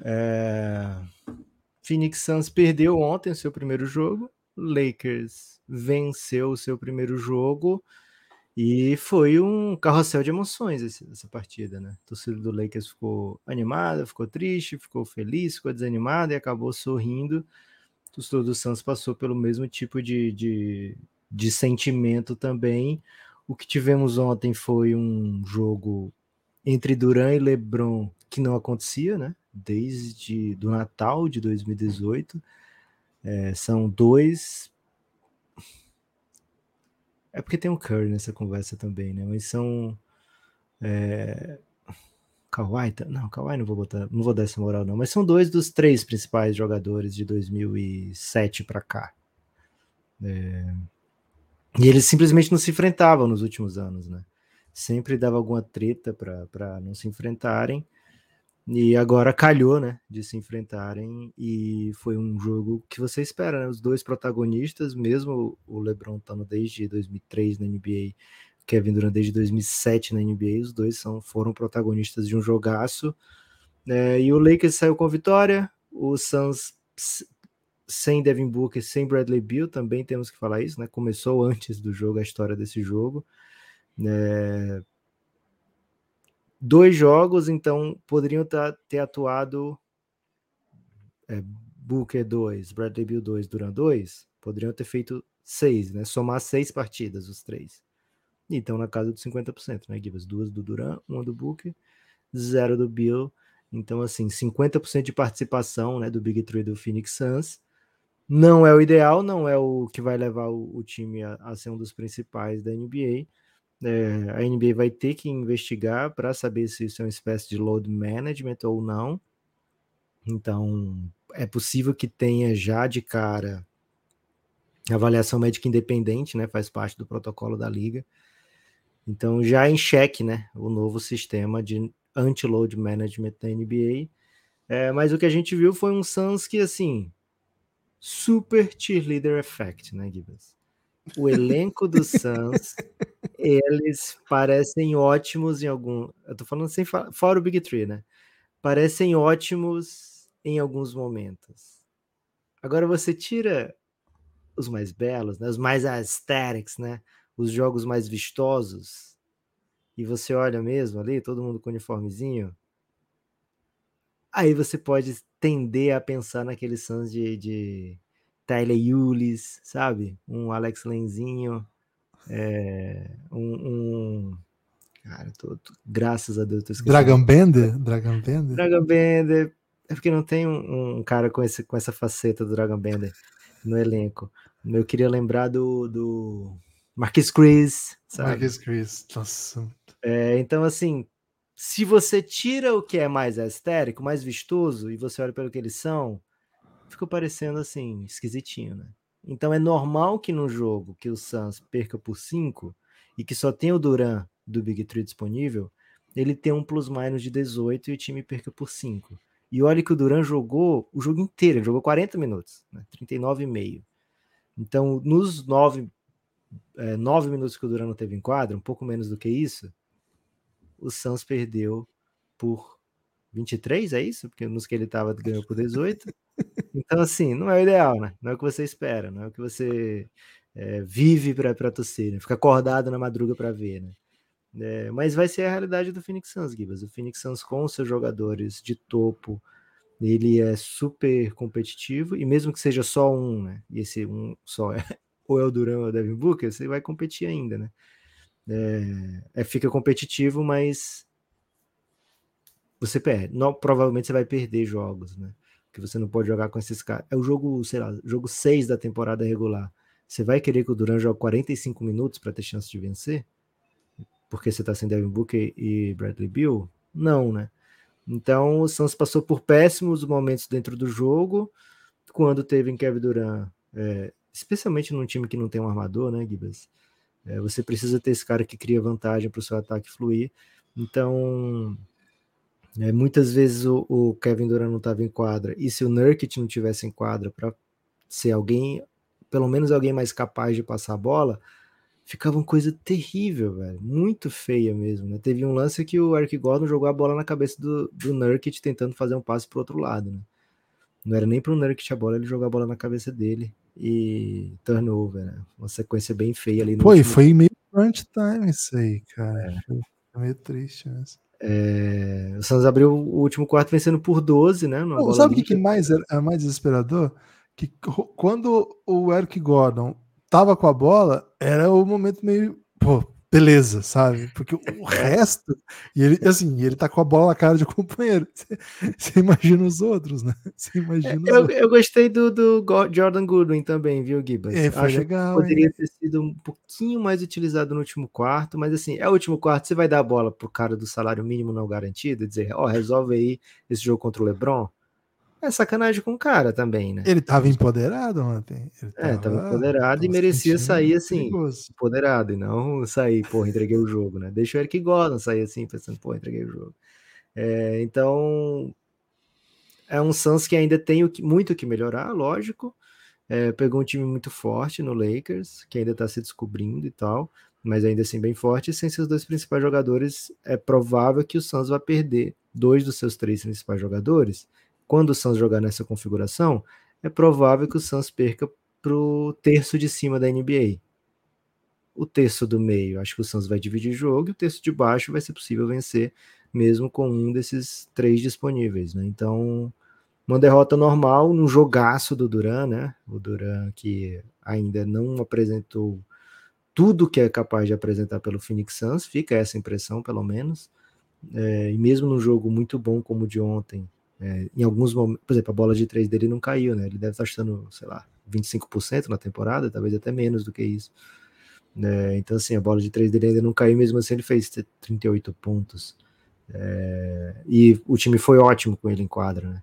É... Phoenix Suns perdeu ontem seu primeiro jogo, Lakers venceu o seu primeiro jogo e foi um carrossel de emoções essa partida, né? O torcedor do Lakers ficou animado, ficou triste, ficou feliz, ficou desanimado e acabou sorrindo. O torcedor do Santos passou pelo mesmo tipo de, de, de sentimento também. O que tivemos ontem foi um jogo entre Duran e LeBron que não acontecia, né? Desde do Natal de 2018. É, são dois é porque tem um Curry nessa conversa também, né? Mas são. É... Kawhi, não, Kawhi não vou botar, não vou dar essa moral não, mas são dois dos três principais jogadores de 2007 para cá. É... E eles simplesmente não se enfrentavam nos últimos anos, né? Sempre dava alguma treta para não se enfrentarem. E agora calhou, né, de se enfrentarem e foi um jogo que você espera, né? Os dois protagonistas, mesmo o LeBron estando desde 2003 na NBA, Kevin Durant desde 2007 na NBA, os dois são, foram protagonistas de um jogaço. né? e o Lakers saiu com vitória, o Suns sem Devin Booker, sem Bradley Beal, também temos que falar isso, né? Começou antes do jogo a história desse jogo. né? dois jogos, então poderiam ter atuado é, Booker 2, Bradley Bill 2, Duran 2, poderiam ter feito seis, né? Somar seis partidas, os três. Então, na casa dos 50%, né, Gibas? Duas do Duran, uma do Booker, zero do Bill. Então, assim, 50% de participação né, do Big Three do Phoenix Suns. Não é o ideal, não é o que vai levar o, o time a, a ser um dos principais da NBA, é, a NBA vai ter que investigar para saber se isso é uma espécie de load management ou não. Então, é possível que tenha já de cara avaliação médica independente, né? Faz parte do protocolo da liga. Então, já em xeque, né? O novo sistema de anti-load management da NBA. É, mas o que a gente viu foi um Suns que, assim, super cheerleader effect, né, Gibbs? O elenco do Suns eles parecem ótimos em algum. Eu tô falando sem fora o Big Tree, né? Parecem ótimos em alguns momentos. Agora você tira os mais belos, né? Os mais aesthetics, né? Os jogos mais vistosos. E você olha mesmo ali, todo mundo com uniformezinho. Aí você pode tender a pensar naqueles sons de, de Tyler Yulis, sabe? Um Alex Lenzinho, é, um, um, Cara, tô, tô, graças a Deus tô esquecendo. Dragon Bender? Dragon Bender? Dragon Bender. É porque não tem um, um, cara com, esse, com essa faceta do Dragon Bender no elenco. Eu queria lembrar do, do Marquis Chris, sabe? Marquis Chris, nossa. É, então, assim, se você tira o que é mais estérico, mais vistoso, e você olha pelo que eles são, fica parecendo, assim, esquisitinho, né? Então é normal que no jogo que o Suns perca por 5 e que só tem o Duran do Big Three disponível, ele tem um plus-minus de 18 e o time perca por 5. E olha que o Duran jogou o jogo inteiro, ele jogou 40 minutos, né? 39,5. Então, nos 9, é, 9 minutos que o Duran não teve em quadra, um pouco menos do que isso, o Suns perdeu por 23, é isso? Porque nos que ele estava ganhou por 18. Então, assim, não é o ideal, né? Não é o que você espera, não é o que você é, vive para torcer, né? Fica acordado na madruga para ver, né? É, mas vai ser a realidade do Phoenix Suns, Gibas. O Phoenix Suns com seus jogadores de topo, ele é super competitivo, e mesmo que seja só um, né? E esse um só é ou é o Duran ou é o Devin Booker, você vai competir ainda, né? É, é, fica competitivo, mas você perde. Não, provavelmente você vai perder jogos, né? Que você não pode jogar com esses caras. É o jogo, sei lá, jogo 6 da temporada regular. Você vai querer que o Duran jogue 45 minutos para ter chance de vencer? Porque você tá sem Devin Booker e Bradley Bill? Não, né? Então o Suns passou por péssimos momentos dentro do jogo quando teve em Kevin Durant, é, especialmente num time que não tem um armador, né, Gibas? É, você precisa ter esse cara que cria vantagem para o seu ataque fluir. Então, é, muitas vezes o, o, Kevin Durant não estava em quadra, e se o Nurkic não tivesse em quadra para ser alguém, pelo menos alguém mais capaz de passar a bola, ficava uma coisa terrível, velho, muito feia mesmo. Né? Teve um lance que o Eric Gordon jogou a bola na cabeça do, do tentando fazer um passe para outro lado. Né? Não era nem para o Nurkic a bola, ele jogou a bola na cabeça dele. E turnover, né? Uma sequência bem feia ali. No foi, último... foi meio crunch time isso aí, cara. É. Foi meio triste mesmo. É, o Santos abriu o último quarto vencendo por 12, né? Sabe o que, que mais é, é mais desesperador? Que quando o Eric Gordon tava com a bola, era o momento meio. Pô, beleza, sabe? Porque o resto, e ele, assim, ele tá com a bola na cara de companheiro. Você, imagina os outros, né? Você imagina eu, outros. eu gostei do, do Jordan Goodwin também, viu, Gibas? É, foi Acho legal. poderia hein? ter sido um pouquinho mais utilizado no último quarto, mas assim, é o último quarto, você vai dar a bola pro cara do salário mínimo não garantido e dizer, ó, oh, resolve aí esse jogo contra o LeBron é sacanagem com o cara também, né? Ele tava empoderado ontem. Ele tava, é, tava empoderado e merecia sair assim, perigoso. empoderado, e não sair, porra, entreguei o jogo, né? Deixa o Eric Gordon sair assim, pensando, pô, entreguei o jogo. É, então, é um Suns que ainda tem muito que melhorar, lógico. É, pegou um time muito forte no Lakers, que ainda tá se descobrindo e tal, mas ainda assim bem forte. E sem seus dois principais jogadores, é provável que o Suns vá perder dois dos seus três principais jogadores quando o Suns jogar nessa configuração, é provável que o Suns perca para o terço de cima da NBA. O terço do meio, acho que o Suns vai dividir jogo, e o terço de baixo vai ser possível vencer, mesmo com um desses três disponíveis. Né? Então, uma derrota normal num jogaço do Duran, né? O Duran que ainda não apresentou tudo que é capaz de apresentar pelo Phoenix Suns, fica essa impressão, pelo menos. É, e mesmo num jogo muito bom como o de ontem, é, em alguns momentos, por exemplo, a bola de três dele não caiu, né? Ele deve estar chutando, sei lá, 25% na temporada, talvez até menos do que isso. É, então, assim, a bola de três dele ainda não caiu, mesmo assim ele fez 38 pontos. É, e o time foi ótimo com ele em quadra, né?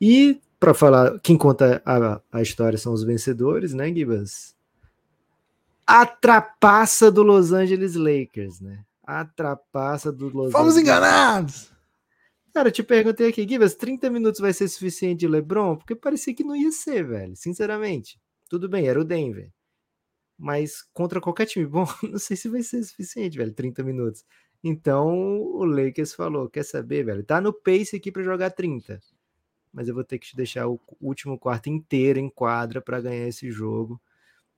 E, para falar, quem conta a, a história são os vencedores, né, Gibas? A trapaça do Los Angeles Lakers, né? A trapaça do Los Fomos Angeles enganados! Cara, eu te perguntei aqui, Givas, 30 minutos vai ser suficiente de LeBron? Porque parecia que não ia ser, velho. Sinceramente. Tudo bem, era o Denver. Mas contra qualquer time bom, não sei se vai ser suficiente, velho, 30 minutos. Então o Lakers falou: quer saber, velho? Tá no pace aqui para jogar 30. Mas eu vou ter que te deixar o último quarto inteiro em quadra para ganhar esse jogo.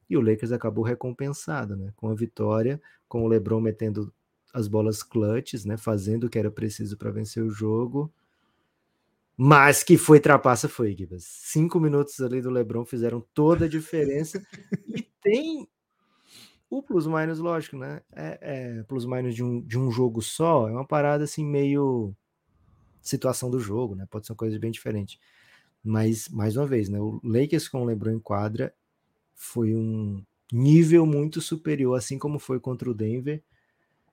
E o Lakers acabou recompensado, né? Com a vitória, com o LeBron metendo as bolas clutches, né? Fazendo o que era preciso para vencer o jogo. Mas que foi trapaça, foi, Gibas. Cinco minutos ali do Lebron fizeram toda a diferença. e tem o plus-minus, lógico, né? É, é plus-minus de um, de um jogo só, é uma parada assim, meio situação do jogo, né? Pode ser uma coisa bem diferente. Mas, mais uma vez, né? O Lakers com o LeBron em quadra foi um nível muito superior, assim como foi contra o Denver.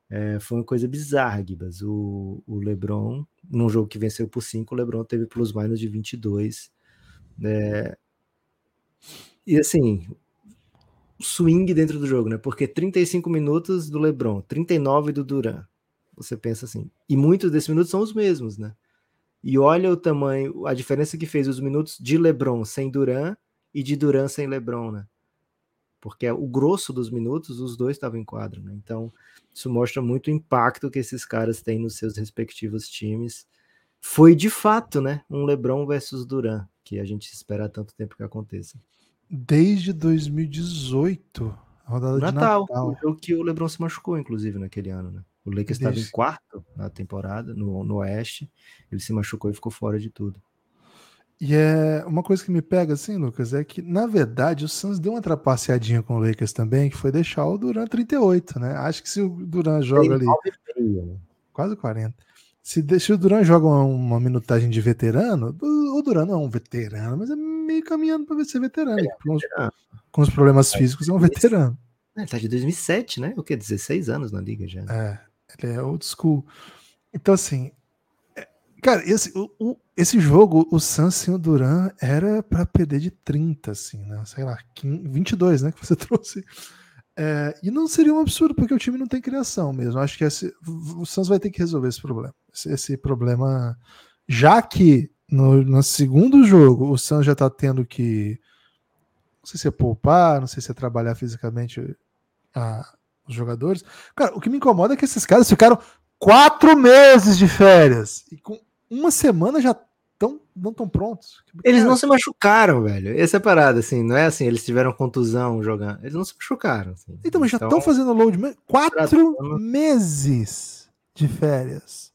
É, foi uma coisa bizarra, Gibas. O, o LeBron, num jogo que venceu por 5, o LeBron teve plus-minus de 22. Né? E assim, swing dentro do jogo, né? Porque 35 minutos do LeBron, 39 do Duran. Você pensa assim. E muitos desses minutos são os mesmos, né? E olha o tamanho, a diferença que fez os minutos de LeBron sem Duran e de Duran sem LeBron, né? Porque o grosso dos minutos, os dois estavam em quadro, né? Então, isso mostra muito o impacto que esses caras têm nos seus respectivos times. Foi de fato, né? Um LeBron versus Duran, que a gente espera há tanto tempo que aconteça. Desde 2018, a rodada Natal, de Natal. O jogo que o LeBron se machucou, inclusive, naquele ano, né? O Lakers estava em quarto na temporada, no, no Oeste. Ele se machucou e ficou fora de tudo. E é uma coisa que me pega assim, Lucas, é que na verdade o Suns deu uma trapaceadinha com o Lakers também, que foi deixar o Duran 38, né? Acho que se o Duran joga ali né? quase 40. Se, se o Duran joga uma, uma, minutagem de veterano, o Duran não é um veterano, mas é meio caminhando para ser veterano. É, com, os, com, os, problemas físicos, é um veterano. É, ele tá de 2007, né? O que? 16 anos na liga já. É, ele é old school. Então, assim, Cara, esse, o, o, esse jogo, o Suns e o Duran era para perder de 30, assim, né? Sei lá, 15, 22, né? Que você trouxe. É, e não seria um absurdo, porque o time não tem criação mesmo. Acho que esse, o Suns vai ter que resolver esse problema. Esse, esse problema. Já que no, no, segundo jogo o Suns já tá tendo que. Não sei se é poupar, não sei se é trabalhar fisicamente a, os jogadores. Cara, o que me incomoda é que esses caras ficaram quatro meses de férias. E com uma semana já tão, não estão prontos. Eles não se machucaram, velho. Essa é a parada, assim, não é assim, eles tiveram contusão jogando. Eles não se machucaram. Assim. Então, mas já estão fazendo load quatro tratando... meses de férias.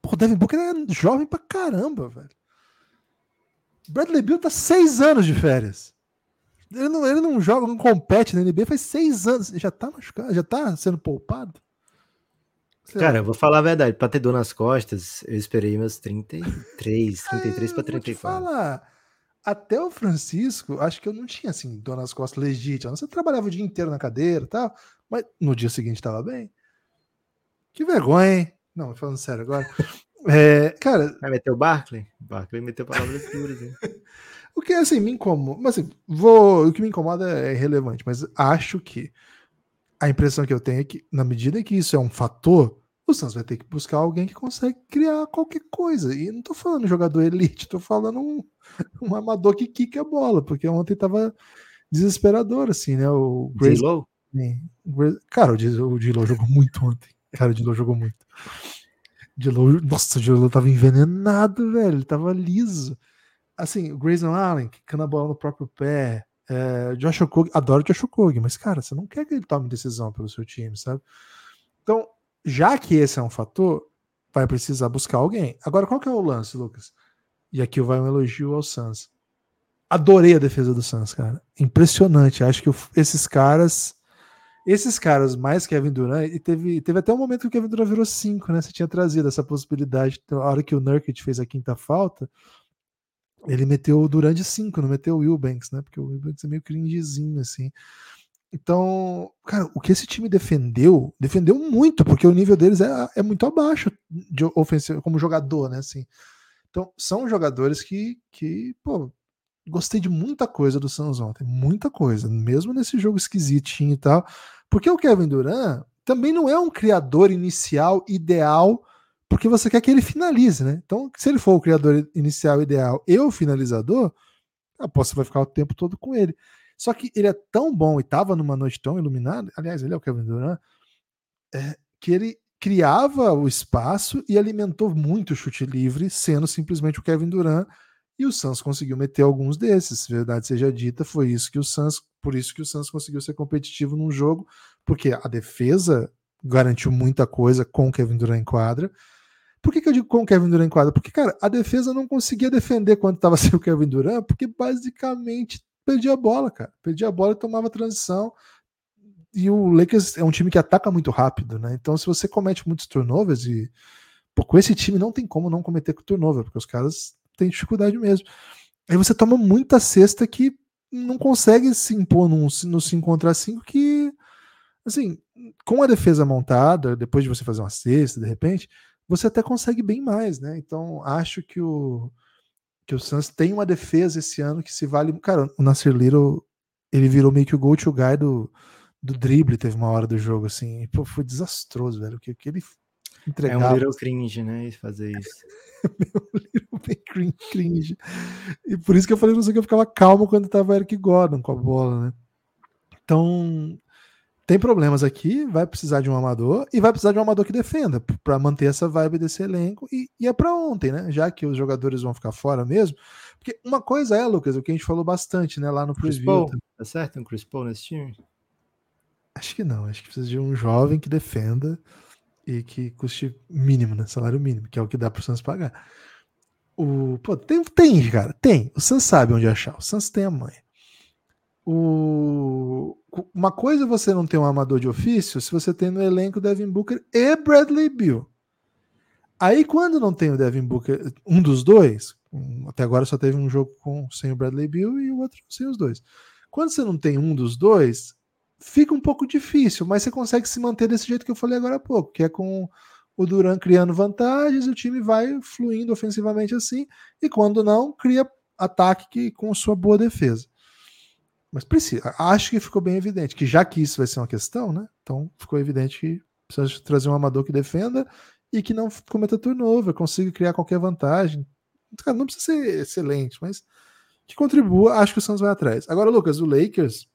Pô, o Devin Booker é jovem pra caramba, velho. Bradley Bill tá seis anos de férias. Ele não, ele não joga, não compete na NBA faz seis anos. Já tá machucado, já tá sendo poupado. Sei Cara, lá. eu vou falar a verdade. Pra ter dor nas costas, eu esperei meus 33, 33 é, para 34. Fala, até o Francisco, acho que eu não tinha assim, dor nas costas legítima. Você trabalhava o dia inteiro na cadeira e tal, mas no dia seguinte tava bem. Que vergonha, hein? Não, falando sério agora. É, cara. Vai meter o Barkley? Barkley meteu palavras duras, hein? o que assim me incomoda, mas assim, vou, o que me incomoda é irrelevante, mas acho que a impressão que eu tenho é que, na medida que isso é um fator, o Santos vai ter que buscar alguém que consegue criar qualquer coisa. E não tô falando jogador elite, tô falando um, um amador que quica a bola, porque ontem tava desesperador, assim, né? O Grace, Cara, o Dilo jogou muito ontem. Cara, o Dilo jogou muito. Dilo, nossa, o Dilo tava envenenado, velho. Ele tava liso. Assim, o Grayson Allen, quicando a bola no próprio pé. É, Josh Okog, adoro Josh mas cara, você não quer que ele tome decisão pelo seu time, sabe? Então, já que esse é um fator, vai precisar buscar alguém. Agora, qual que é o lance, Lucas? E aqui vai um elogio ao Suns. Adorei a defesa do Suns, cara. Impressionante. Acho que esses caras, esses caras mais Kevin Durant, e teve, teve até um momento que o Kevin Durant virou 5, né? Você tinha trazido essa possibilidade. Então, a hora que o Nurkic fez a quinta falta, ele meteu o Durant de 5, não meteu o Wilbanks, né? Porque o Wilbanks é meio cringezinho, assim. Então, cara, o que esse time defendeu, defendeu muito, porque o nível deles é, é muito abaixo de ofensivo, como jogador, né? Assim. Então, são jogadores que, que, pô, gostei de muita coisa do Suns ontem, muita coisa, mesmo nesse jogo esquisitinho e tal. Porque o Kevin Durant também não é um criador inicial ideal porque você quer que ele finalize, né? Então, se ele for o criador inicial ideal e o finalizador, a aposta vai ficar o tempo todo com ele. Só que ele é tão bom e estava numa noite tão iluminada, aliás, ele é o Kevin Durant, é, que ele criava o espaço e alimentou muito o chute livre, sendo simplesmente o Kevin Durant, e o Suns conseguiu meter alguns desses. Verdade seja dita, foi isso que o Suns, por isso que o Suns conseguiu ser competitivo num jogo, porque a defesa garantiu muita coisa com o Kevin Durant em quadra por que, que eu digo com o Kevin Durant em quadra? Porque, cara, a defesa não conseguia defender quando estava sem o Kevin Durant, porque basicamente perdia a bola, cara. Perdia a bola e tomava transição. E o Lakers é um time que ataca muito rápido, né? Então, se você comete muitos turnovers, e pô, com esse time não tem como não cometer turnover, porque os caras têm dificuldade mesmo. Aí você toma muita cesta que não consegue se impor num, no 5 contra 5 que, assim, com a defesa montada, depois de você fazer uma cesta, de repente, você até consegue bem mais, né? Então, acho que o que o Suns tem uma defesa esse ano que se vale. Cara, o Nasser Little, ele virou meio que o go-to guy do, do drible, teve uma hora do jogo, assim. Pô, foi desastroso, velho. O que, que ele entregava. É um little cringe, né? Fazer isso. Meu little bem cringe. E por isso que eu falei, não sei que eu ficava calmo quando tava Eric Gordon com a bola, né? Então, tem problemas aqui, vai precisar de um amador e vai precisar de um amador que defenda para manter essa vibe desse elenco e, e é para ontem, né? Já que os jogadores vão ficar fora mesmo. Porque uma coisa é, Lucas, o que a gente falou bastante, né, lá no Chris preview. Paul, tá certo um Chris Paul nesse time? Acho que não, acho que precisa de um jovem que defenda e que custe mínimo, né? Salário mínimo, que é o que dá para o Santos pagar. O, pô, tem, tem, cara, tem. O Santos sabe onde achar. O Santos tem a mãe. O, uma coisa é você não ter um amador de ofício se você tem no elenco Devin Booker e Bradley Bill. Aí quando não tem o Devin Booker, um dos dois, até agora só teve um jogo com sem o Bradley Bill e o outro sem os dois. Quando você não tem um dos dois, fica um pouco difícil, mas você consegue se manter desse jeito que eu falei agora há pouco, que é com o Duran criando vantagens, o time vai fluindo ofensivamente assim, e quando não, cria ataque com sua boa defesa. Mas precisa. Acho que ficou bem evidente que já que isso vai ser uma questão, né? Então ficou evidente que precisa trazer um amador que defenda e que não cometa turnover, consiga criar qualquer vantagem. Cara, não precisa ser excelente, mas que contribua. Acho que o Santos vai atrás. Agora, Lucas, o Lakers.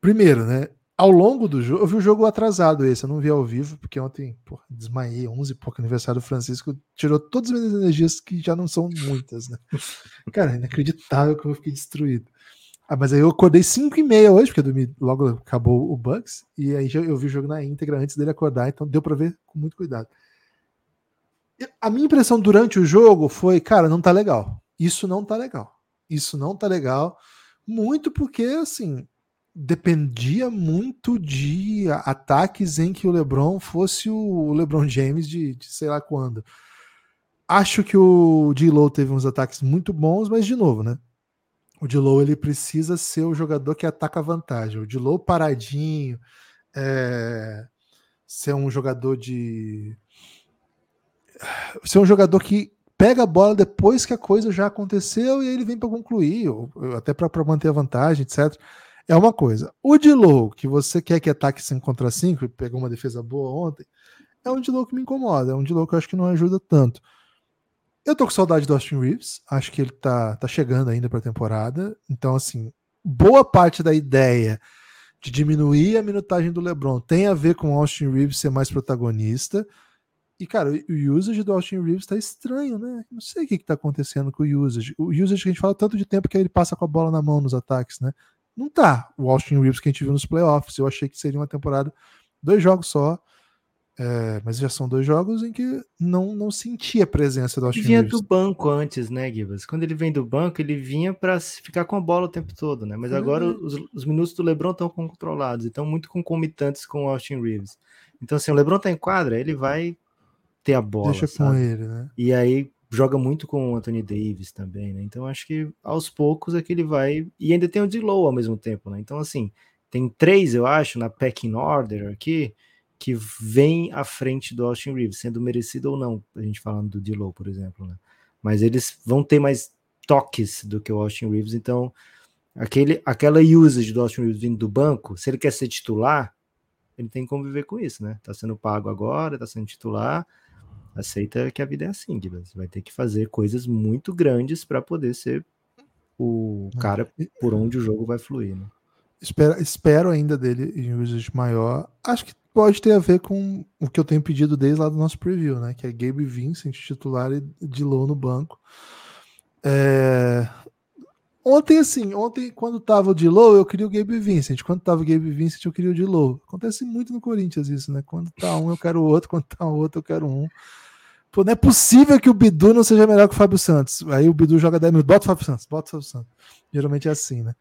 Primeiro, né? ao longo do jogo, eu vi o jogo atrasado esse, eu não vi ao vivo, porque ontem, porra, desmaiei, 11 e pouco aniversário do Francisco, tirou todas as minhas energias, que já não são muitas, né? Cara, inacreditável que eu fiquei destruído. Ah, mas aí eu acordei 5 e meia hoje, porque eu dormi, logo acabou o Bugs, e aí eu vi o jogo na íntegra antes dele acordar, então deu para ver com muito cuidado. A minha impressão durante o jogo foi, cara, não tá legal. Isso não tá legal. Isso não tá legal. Muito porque, assim, dependia muito de ataques em que o LeBron fosse o LeBron James de, de sei lá quando. Acho que o D-Low teve uns ataques muito bons, mas de novo, né? O D-Low ele precisa ser o jogador que ataca a vantagem. O D-Low paradinho, é, ser um jogador de ser um jogador que pega a bola depois que a coisa já aconteceu e ele vem para concluir, ou, até para manter a vantagem, etc é uma coisa. O Dilow, que você quer que ataque 5 contra 5, e pegou uma defesa boa ontem, é um Dilow que me incomoda, é um Dilow que eu acho que não ajuda tanto. Eu tô com saudade do Austin Reeves, acho que ele tá, tá chegando ainda pra temporada, então assim, boa parte da ideia de diminuir a minutagem do LeBron tem a ver com o Austin Reeves ser mais protagonista. E, cara, o usage do Austin Reeves tá estranho, né? Não sei o que, que tá acontecendo com o usage. O usage que a gente fala tanto de tempo que ele passa com a bola na mão nos ataques, né? Não tá o Austin Reeves que a gente viu nos playoffs. Eu achei que seria uma temporada, dois jogos só. É, mas já são dois jogos em que não, não sentia a presença do Austin ele vinha Reeves. do banco antes, né, Gibas? Quando ele vem do banco, ele vinha para ficar com a bola o tempo todo, né? Mas agora os, os, minutos do LeBron estão controlados, estão muito concomitantes com o Austin Reeves. Então, assim, o LeBron tá em quadra, ele vai ter a bola. Deixa sabe? com ele, né? E aí joga muito com o Anthony Davis também, né? Então acho que aos poucos é que ele vai. E ainda tem o D-Low ao mesmo tempo, né? Então, assim, tem três, eu acho, na pecking order aqui, que vem à frente do Austin Reeves, sendo merecido ou não, a gente falando do D-Low, por exemplo, né? Mas eles vão ter mais toques do que o Austin Reeves, então aquele, aquela usage do Austin Reeves vindo do banco, se ele quer ser titular, ele tem que conviver com isso, né? Tá sendo pago agora, tá sendo titular, aceita que a vida é assim, Guilherme. Você vai ter que fazer coisas muito grandes para poder ser o é. cara por onde o jogo vai fluir. Né? Espero, espero ainda dele em usage maior. Acho que pode ter a ver com o que eu tenho pedido desde lá do nosso preview, né? Que é Gabe Vincent titular e de low no banco. É, Ontem, assim, ontem, quando tava o Low, eu queria o Gabe Vincent. Quando tava o Gabe Vincent, eu queria o Low. Acontece muito no Corinthians isso, né? Quando tá um, eu quero o outro. Quando tá outro, eu quero um. Pô, não é possível que o Bidu não seja melhor que o Fábio Santos. Aí o Bidu joga 10 minutos. Bota o Fábio Santos, bota o Fábio Santos. Geralmente é assim, né?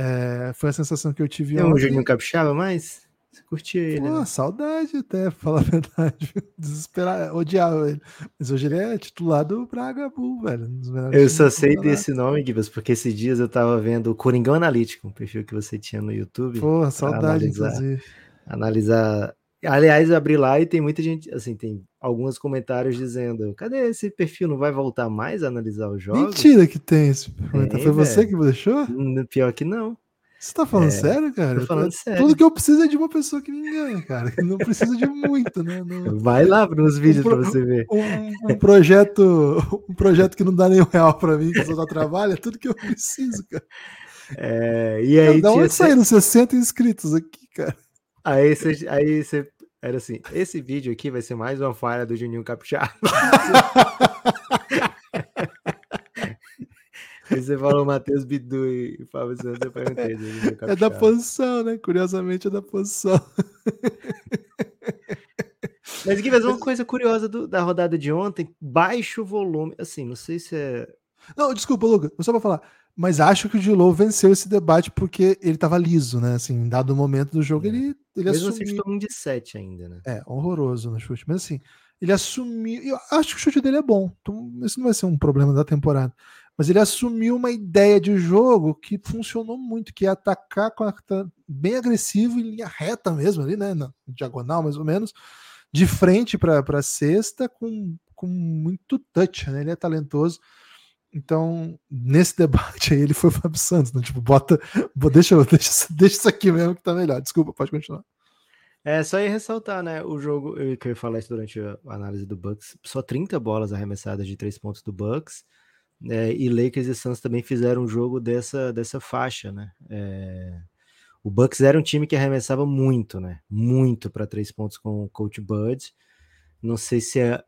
É, foi a sensação que eu tive Tem ontem. um Juninho Capixaba mais? Você curtia ele? Pô, né? saudade até, falar a verdade. Desesperar, odiava ele. Mas hoje ele é titular do Braga Bull, velho. Eu só sei desse nome, Gibas, porque esses dias eu tava vendo o Coringão Analítico, um perfil que você tinha no YouTube. Pô, saudade, analisar, inclusive. Analisar. Aliás, eu abri lá e tem muita gente, assim, tem alguns comentários dizendo: cadê esse perfil? Não vai voltar mais a analisar os jogos? Mentira que tem esse comentário. Foi você que deixou? Pior que não. Você tá falando é, sério, cara? Tô falando sério. Tudo que eu preciso é de uma pessoa que me engane, cara. Não precisa de muito, né? Não... Vai lá nos vídeos um pro, pra você ver. Um, um, projeto, um projeto que não dá nenhum real pra mim, que só trabalha, é tudo que eu preciso, cara. É, e aí. Da onde saíram 60 inscritos aqui, cara? Aí você, aí você. Era assim: esse vídeo aqui vai ser mais uma falha do Juninho Capixaba. Aí você falou Matheus Bidu e Fábio Santos, eu perguntei. É da posição, né? Curiosamente é da posição. Mas mas uma coisa curiosa do, da rodada de ontem, baixo volume, assim, não sei se é... Não, desculpa, Lucas, só pra falar, mas acho que o Dilou venceu esse debate porque ele tava liso, né? Assim, em dado momento do jogo, é. ele, ele Mesmo assumiu... Mesmo assim, um de 7 ainda, né? É, horroroso no chute, mas assim, ele assumiu... Eu acho que o chute dele é bom, então isso não vai ser um problema da temporada mas ele assumiu uma ideia de jogo que funcionou muito, que é atacar com a, bem agressivo em linha reta mesmo, ali, né? Na diagonal, mais ou menos, de frente para a cesta, com, com muito touch, né? Ele é talentoso. Então, nesse debate aí, ele foi o Fábio Santos, né? Tipo, bota, deixa, deixa, deixa isso aqui mesmo que tá melhor. Desculpa, pode continuar. É, só ia ressaltar, né? O jogo, eu, que eu ia falar isso durante a análise do Bucks, só 30 bolas arremessadas de três pontos do Bucks. É, e Lakers e Suns também fizeram um jogo dessa, dessa faixa, né? É, o Bucks era um time que arremessava muito, né? Muito para três pontos com o Coach Bud. Não sei se é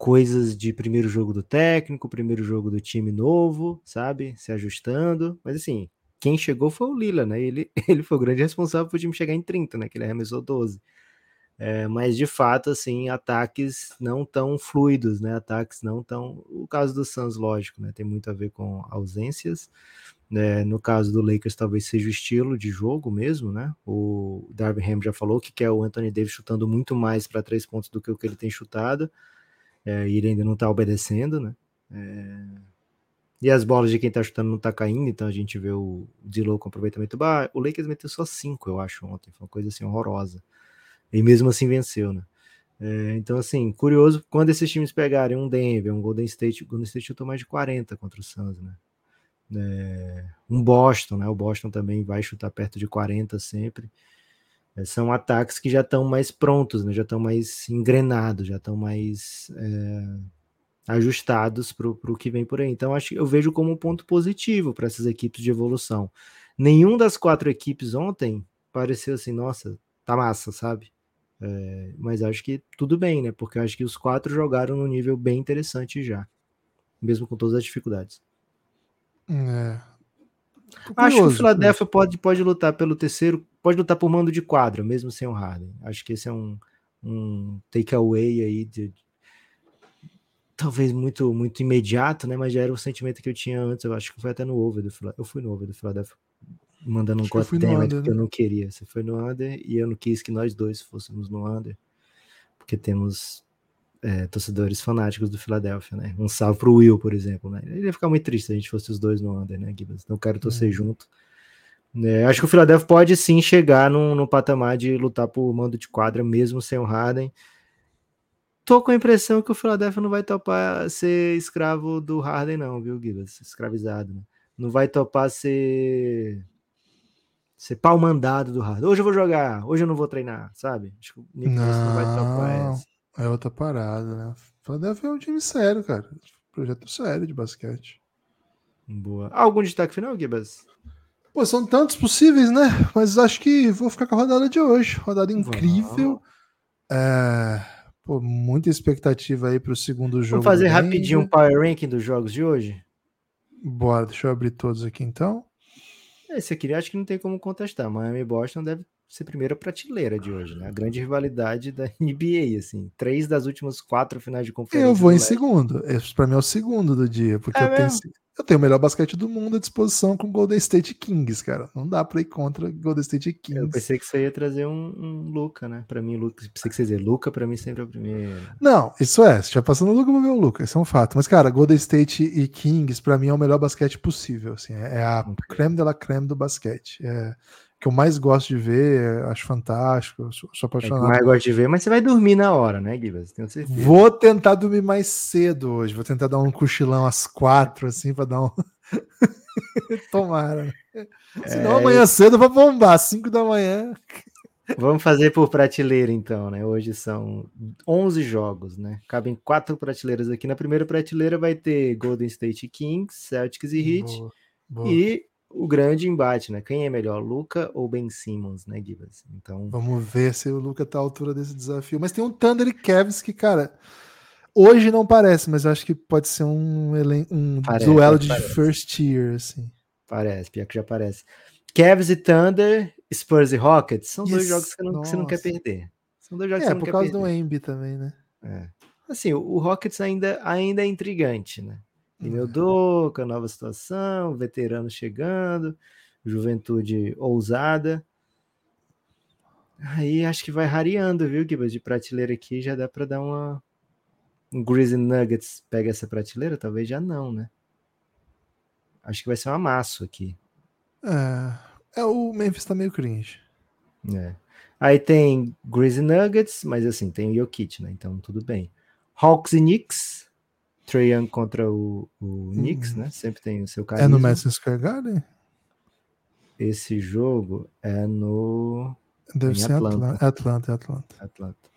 coisas de primeiro jogo do técnico, primeiro jogo do time novo, sabe? Se ajustando. Mas assim, quem chegou foi o Lila, né? Ele, ele foi o grande responsável por o time chegar em 30, né? Que ele arremessou 12. É, mas de fato, assim, ataques não tão fluidos, né? Ataques não tão. O caso do Suns, lógico, né? Tem muito a ver com ausências. É, no caso do Lakers, talvez seja o estilo de jogo mesmo, né? O Darby Ham já falou que quer o Anthony Davis chutando muito mais para três pontos do que o que ele tem chutado. É, ele ainda não está obedecendo, né? É... E as bolas de quem está chutando não está caindo, então a gente vê o Dilo com aproveitamento baixo. O Lakers meteu só cinco, eu acho, ontem. Foi uma coisa assim horrorosa. E mesmo assim venceu, né? É, então, assim, curioso, quando esses times pegarem um Denver, um Golden State, o Golden State chutou mais de 40 contra o Suns, né? É, um Boston, né? O Boston também vai chutar perto de 40 sempre. É, são ataques que já estão mais prontos, né? Já estão mais engrenados, já estão mais é, ajustados para o que vem por aí. Então, acho eu vejo como um ponto positivo para essas equipes de evolução. Nenhum das quatro equipes ontem pareceu assim, nossa, tá massa, sabe? É, mas acho que tudo bem, né? Porque acho que os quatro jogaram num nível bem interessante já, mesmo com todas as dificuldades. É. acho que o Philadelphia pode, pode lutar pelo terceiro, pode lutar por mando de quadra, mesmo sem o Harden. Acho que esse é um, um takeaway aí de, talvez muito muito imediato, né? Mas já era o sentimento que eu tinha antes. Eu acho que foi até no over do Philadelphia. Eu fui no over do Philadelphia mandando um goddammit que, que eu né? não queria. Você foi no under e eu não quis que nós dois fôssemos no under, porque temos é, torcedores fanáticos do Philadelphia, né? Um salve pro Will, por exemplo, né? Ele ia ficar muito triste se a gente fosse os dois no under, né, Gibbons? Então quero torcer uhum. junto. É, acho que o Philadelphia pode sim chegar no, patamar de lutar por mando de quadra, mesmo sem o Harden. Tô com a impressão que o Philadelphia não vai topar ser escravo do Harden, não, viu, Gibbons? Escravizado, né? Não vai topar ser ser pau mandado do Harden. Hoje eu vou jogar, hoje eu não vou treinar, sabe? Acho que o Nick não, não vai topar essa. É outra parada, né? Philadelphia é um time sério, cara. Projeto sério de basquete. Boa. Algum destaque final, Gibas? Pô, são tantos possíveis, né? Mas acho que vou ficar com a rodada de hoje. Rodada incrível. É... Pô, muita expectativa aí para o segundo jogo. Vamos fazer rapidinho um power ranking dos jogos de hoje? Bora, deixa eu abrir todos aqui então. Esse aqui acho que não tem como contestar. Miami e Boston deve ser primeira prateleira de hoje, né? A grande rivalidade da NBA, assim. Três das últimas quatro finais de conferência. Eu vou em segundo. Esse para mim é o segundo do dia, porque é eu, tenho, eu tenho o melhor basquete do mundo à disposição com Golden State Kings, cara. Não dá para ir contra Golden State Kings. Eu pensei que você ia trazer um, um Luca, né? Para mim, Luca. Pensei que você ia dizer Luca, para mim sempre é o primeiro. Não, isso é. Se já passou no Luca, eu vou ver o Luca. Isso é um fato. Mas, cara, Golden State e Kings, para mim, é o melhor basquete possível. Assim, é a creme de la creme do basquete. É que eu mais gosto de ver, acho fantástico, sou, sou apaixonado. É mais gosto de ver, mas você vai dormir na hora, né, Gibas? Tenho certeza. Vou tentar dormir mais cedo hoje, vou tentar dar um cochilão às quatro, assim, para dar um. Tomara. É... Senão amanhã cedo eu vou bombar, cinco da manhã. Vamos fazer por prateleira, então, né? Hoje são 11 jogos, né? Cabem quatro prateleiras aqui. Na primeira prateleira vai ter Golden State Kings, Celtics e Heat. Boa, boa. E o grande embate, né? Quem é melhor, Luca ou Ben Simmons, né, Gibas? Então, vamos ver se o Luca tá à altura desse desafio. Mas tem um Thunder e Cavs que, cara, hoje não parece, mas eu acho que pode ser um, um parece, duelo de parece. first year, assim. Parece, pior que já parece. Cavs e Thunder, Spurs e Rockets são dois jogos que, não, que, você não quer perder. São dois jogos é, que você não por causa do Embi também, né? É. Assim, o, o Rockets ainda, ainda é intrigante, né? Ineodoca, nova situação, veterano chegando, juventude ousada. Aí acho que vai rareando, viu, Gibas? De prateleira aqui já dá para dar uma. Um Grizzly Nuggets pega essa prateleira? Talvez já não, né? Acho que vai ser um amasso aqui. É, é o Memphis tá meio cringe. É. Aí tem Grizzly Nuggets, mas assim, tem o Jokic, né? Então tudo bem. Hawks e Knicks. Trae Young contra o, o Knicks, uhum. né? Sempre tem o seu carisma. É no Madison Square Garden? Esse jogo é no... Deve ser Atlanta. Atlanta, Atlanta. Atlanta.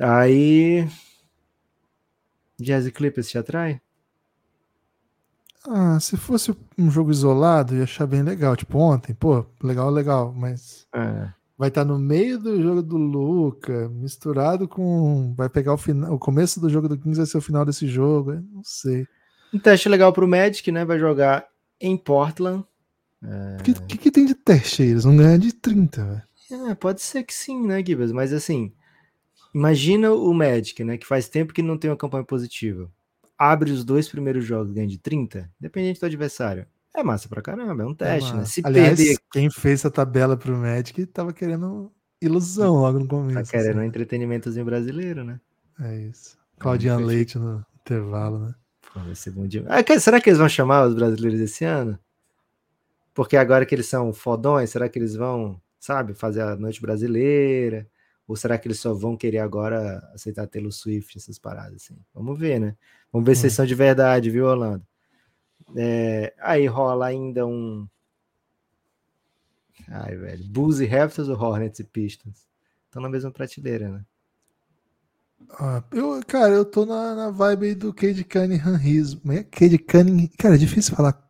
Aí... Jazz Clippers te atrai? Ah, se fosse um jogo isolado, ia achar bem legal. Tipo ontem, pô, legal, legal. Mas É. vai estar no meio do jogo do Luca, misturado com. Vai pegar o final. O começo do jogo do Kings vai ser o final desse jogo. eu Não sei. Um teste legal pro Magic, né? Vai jogar em Portland. O que, que, que tem de teste aí? Eles não ganham de 30, velho. É, pode ser que sim, né, Gibas? Mas assim, imagina o Magic, né? Que faz tempo que não tem uma campanha positiva. Abre os dois primeiros jogos, ganha de 30, dependente do adversário. É massa pra caramba, é um teste, né? Mas, Se Aliás, perder, quem fez essa tabela pro Magic tava querendo ilusão logo no começo. tá querendo um assim. entretenimentozinho brasileiro, né? É isso. Claudian fechou. Leite no intervalo, né? Pô, vai ser bom demais. Ah, será que eles vão chamar os brasileiros esse ano? Porque agora que eles são fodões, será que eles vão, sabe, fazer a noite brasileira? Ou será que eles só vão querer agora aceitar Taylor Swift, essas paradas assim? Vamos ver, né? Vamos ver se eles Hum. são de verdade, viu, Orlando? É, aí rola ainda um. Ai, velho. Bulls e Raptors ou Hornets e Pistons? Estão na mesma prateleira, né? Ah, eu, cara, eu tô na, na vibe aí do Cade Cunningham Rismo. É Cade Cunningham. Cara, é difícil falar.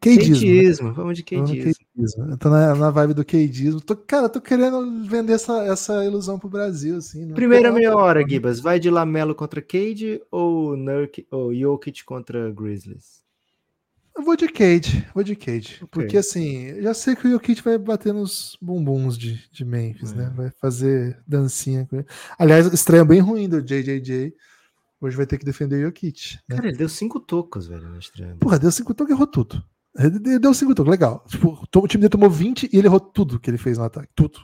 Cadeismo. né? Vamos de cadeismo. Eu tô na, na vibe do cadeismo. Tô, cara, eu tô querendo vender essa, essa ilusão pro Brasil, assim. não Primeira tô- meia hora, Gibas. Vai de Lamelo contra Cade ou Nurk ou Jokic contra Grizzlies? Eu vou de Cade, vou de Cade. Ok. Porque assim, já sei que o Jokic vai bater nos bumbuns de, de Memphis, É. né? Vai fazer dancinha com ele. Aliás, estreia bem ruim do JJJ. Hoje vai ter que defender o Jokic. Né? Cara, ele deu cinco tocos, velho, na estreia. Porra, deu cinco toques e errou tudo. Ele deu cinco toques, legal. Tipo, o time dele tomou 20 e ele errou tudo que ele fez no ataque. Tudo.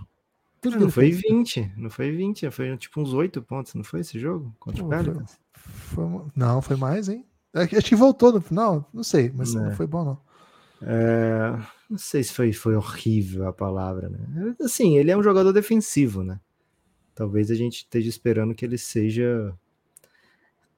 Tudo Não foi fez. 20, não foi 20, foi tipo uns 8 pontos, não foi esse jogo? Contra o foi-? Foi Não, foi mais, hein? É que- Acho que voltou no final, não sei, mas É. não foi bom, não. É, não sei se foi, foi horrível a palavra, né? Assim, ele é um jogador defensivo, né? Talvez a gente esteja esperando que ele seja.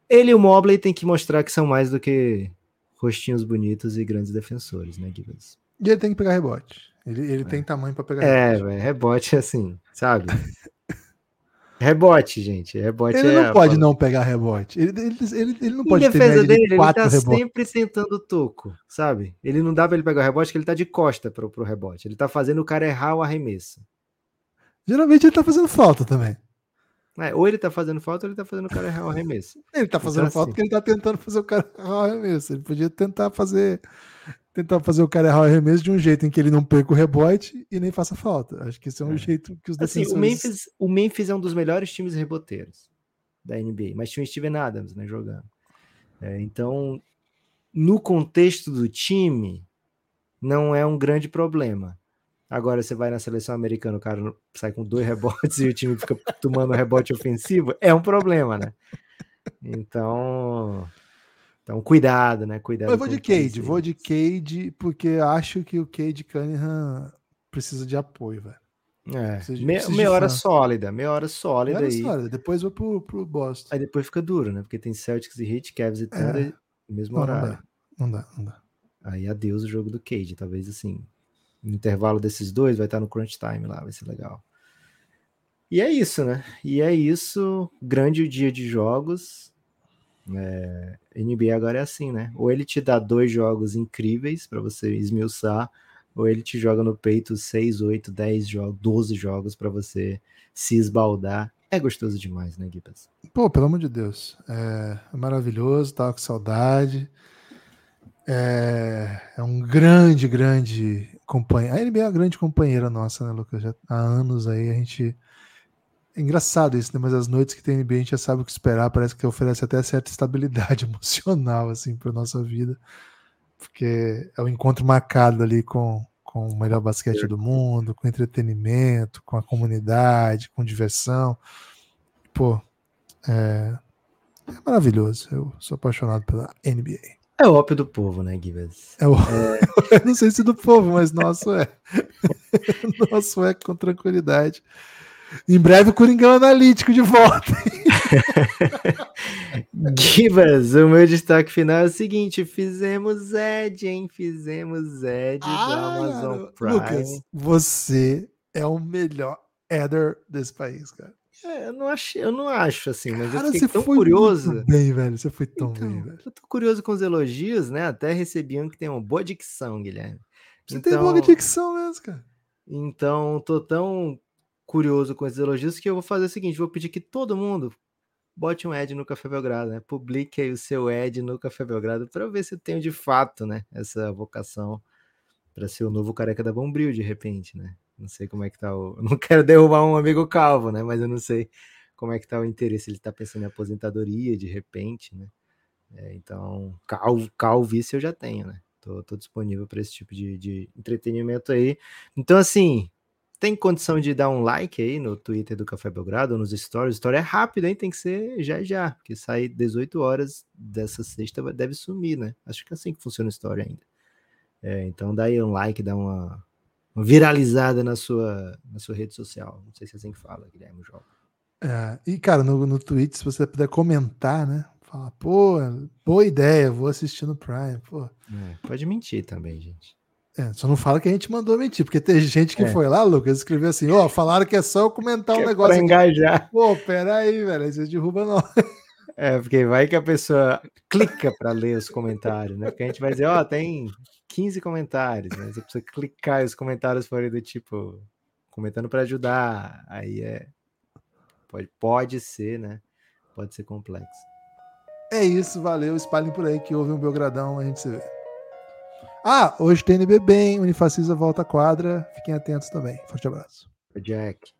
Ele e o Mobley tem que mostrar que são mais do que rostinhos bonitos e grandes defensores, né, Gibbs? E ele tem que pegar rebote. Ele, ele tem tamanho pra pegar É, rebote. velho, rebote assim, sabe? rebote, gente. Rebote Ele é não pode não pegar rebote. Ele, ele, ele, ele não Em pode ter média dele, de ele quatro tá rebotes. sempre tentando o toco, sabe? Ele não dá pra ele pegar o rebote, porque ele tá de costa pro, pro rebote. Ele tá fazendo o cara errar o arremesso. Geralmente ele tá fazendo falta também. É, ou ele tá fazendo falta, ou ele tá fazendo o cara errar o arremesso. Ele tá fazendo Então, falta assim- porque ele tá tentando fazer o cara errar o arremesso. Ele podia tentar fazer tentar fazer o cara errar o arremesso de um jeito em que ele não perca o rebote e nem faça falta. Acho que esse é um É. jeito que os Assim, defensores... o Memphis, o Memphis é um dos melhores times reboteiros da NBA, mas tinha o Steven Adams, né, jogando. É, então, no contexto do time, não é um grande problema. Agora, você vai na seleção americana, o cara sai com dois rebotes e o time fica tomando rebote ofensivo, é um problema, né? Então, então cuidado, né? Cuidado. Eu vou de Cade, vou de Cade, porque acho que o Cade Cunningham precisa de apoio, velho. É, Precisa de- me- precisa de meia hora sólida, meia hora sólida Olha aí. depois vou pro, pro Boston. Aí depois fica duro, né? Porque tem Celtics e Heat, Cavs e Thunder, mesmo É. Não, não horário. dá, não dá, não dá. Aí adeus o jogo do Cade, talvez assim. No intervalo desses dois vai estar no crunch time lá, vai ser legal. E é isso, né? E é isso, grande dia de jogos. É, NBA agora é assim, né? Ou ele te dá dois jogos incríveis para você esmiuçar, ou ele te joga no peito 6, 8, 10 jogos, 12 jogos para você se esbaldar. É gostoso demais, né, Gibbs? Pô, pelo amor de Deus. É, é maravilhoso, tava com saudade. É, é um grande, grande companheiro. A NBA é uma grande companheira nossa, né, Lucas? Já há anos aí a gente. É engraçado isso, né? Mas as noites que tem NBA a gente já sabe o que esperar. Parece que oferece até certa estabilidade emocional, assim, para nossa vida. Porque é o encontro marcado ali com, com o melhor basquete do mundo, com entretenimento, com a comunidade, com diversão. Pô, é, é maravilhoso. Eu sou apaixonado pela NBA. É o ópio do povo, né, Gibbs? É o... Eu não sei se do povo, mas nosso é. nosso é com tranquilidade. Em breve o Coringão Analítico de volta. Gibas, o meu destaque final é o seguinte: fizemos Ed, hein? Fizemos Ed da Amazon Prime. Lucas, você é o melhor header desse país, cara. É, eu não acho, eu não acho assim, mas Cara, eu fiquei você tão foi curioso. muito bem, velho. Você foi tão Então, bem, velho. eu tô curioso com os elogios, né? Até recebi um que tem uma boa dicção, Guilherme. Você tem boa dicção mesmo, cara. Então, tô tão curioso com esses elogios que eu vou fazer o seguinte: vou pedir que todo mundo bote um ad no Café Belgrado, né? Publique aí o seu ad no Café Belgrado para ver se eu tenho de fato, né? Essa vocação para ser o novo careca da Bombril, de repente, né? Não sei como é que tá o. Não quero derrubar um amigo calvo, né? Mas eu não sei como é que tá o interesse. Ele tá pensando em aposentadoria, de repente, né? É, então, calvo, calvície eu já tenho, né? Tô, tô disponível para esse tipo de, de entretenimento aí. Então, assim, tem condição de dar um like aí no Twitter do Café Belgrado nos stories? História é rápida, hein? Tem que ser já já, porque sai 18 horas dessa sexta deve sumir, né? Acho que é assim que funciona a história ainda. É, então dá aí um like, dá uma, uma, viralizada na sua, na sua rede social. Não sei se é assim que fala, Guilherme João. É, e, cara, no, no Twitch, se você puder comentar, né? Falar, pô, boa ideia, vou assistir no Prime, pô. É, pode mentir também, gente. É, só não fala que a gente mandou mentir, porque tem gente que é. foi lá, Lucas, escreveu assim, ó, oh, falaram que é só eu comentar que um negócio. Pra engajar. Aqui. Pô, peraí, velho, aí você derruba nós. É, porque vai que a pessoa clica para ler os comentários, né? Porque a gente vai dizer, ó, oh, tem 15 comentários, né? Você precisa clicar e os comentários forem do tipo, comentando para ajudar. Aí é. Pode, pode ser, né? Pode ser complexo. É isso, valeu. Espalhem por aí que houve um Belgradão, a gente se vê. Ah, hoje tem NB bem, Unifacisa volta à quadra. Fiquem atentos também. Forte abraço. Jack.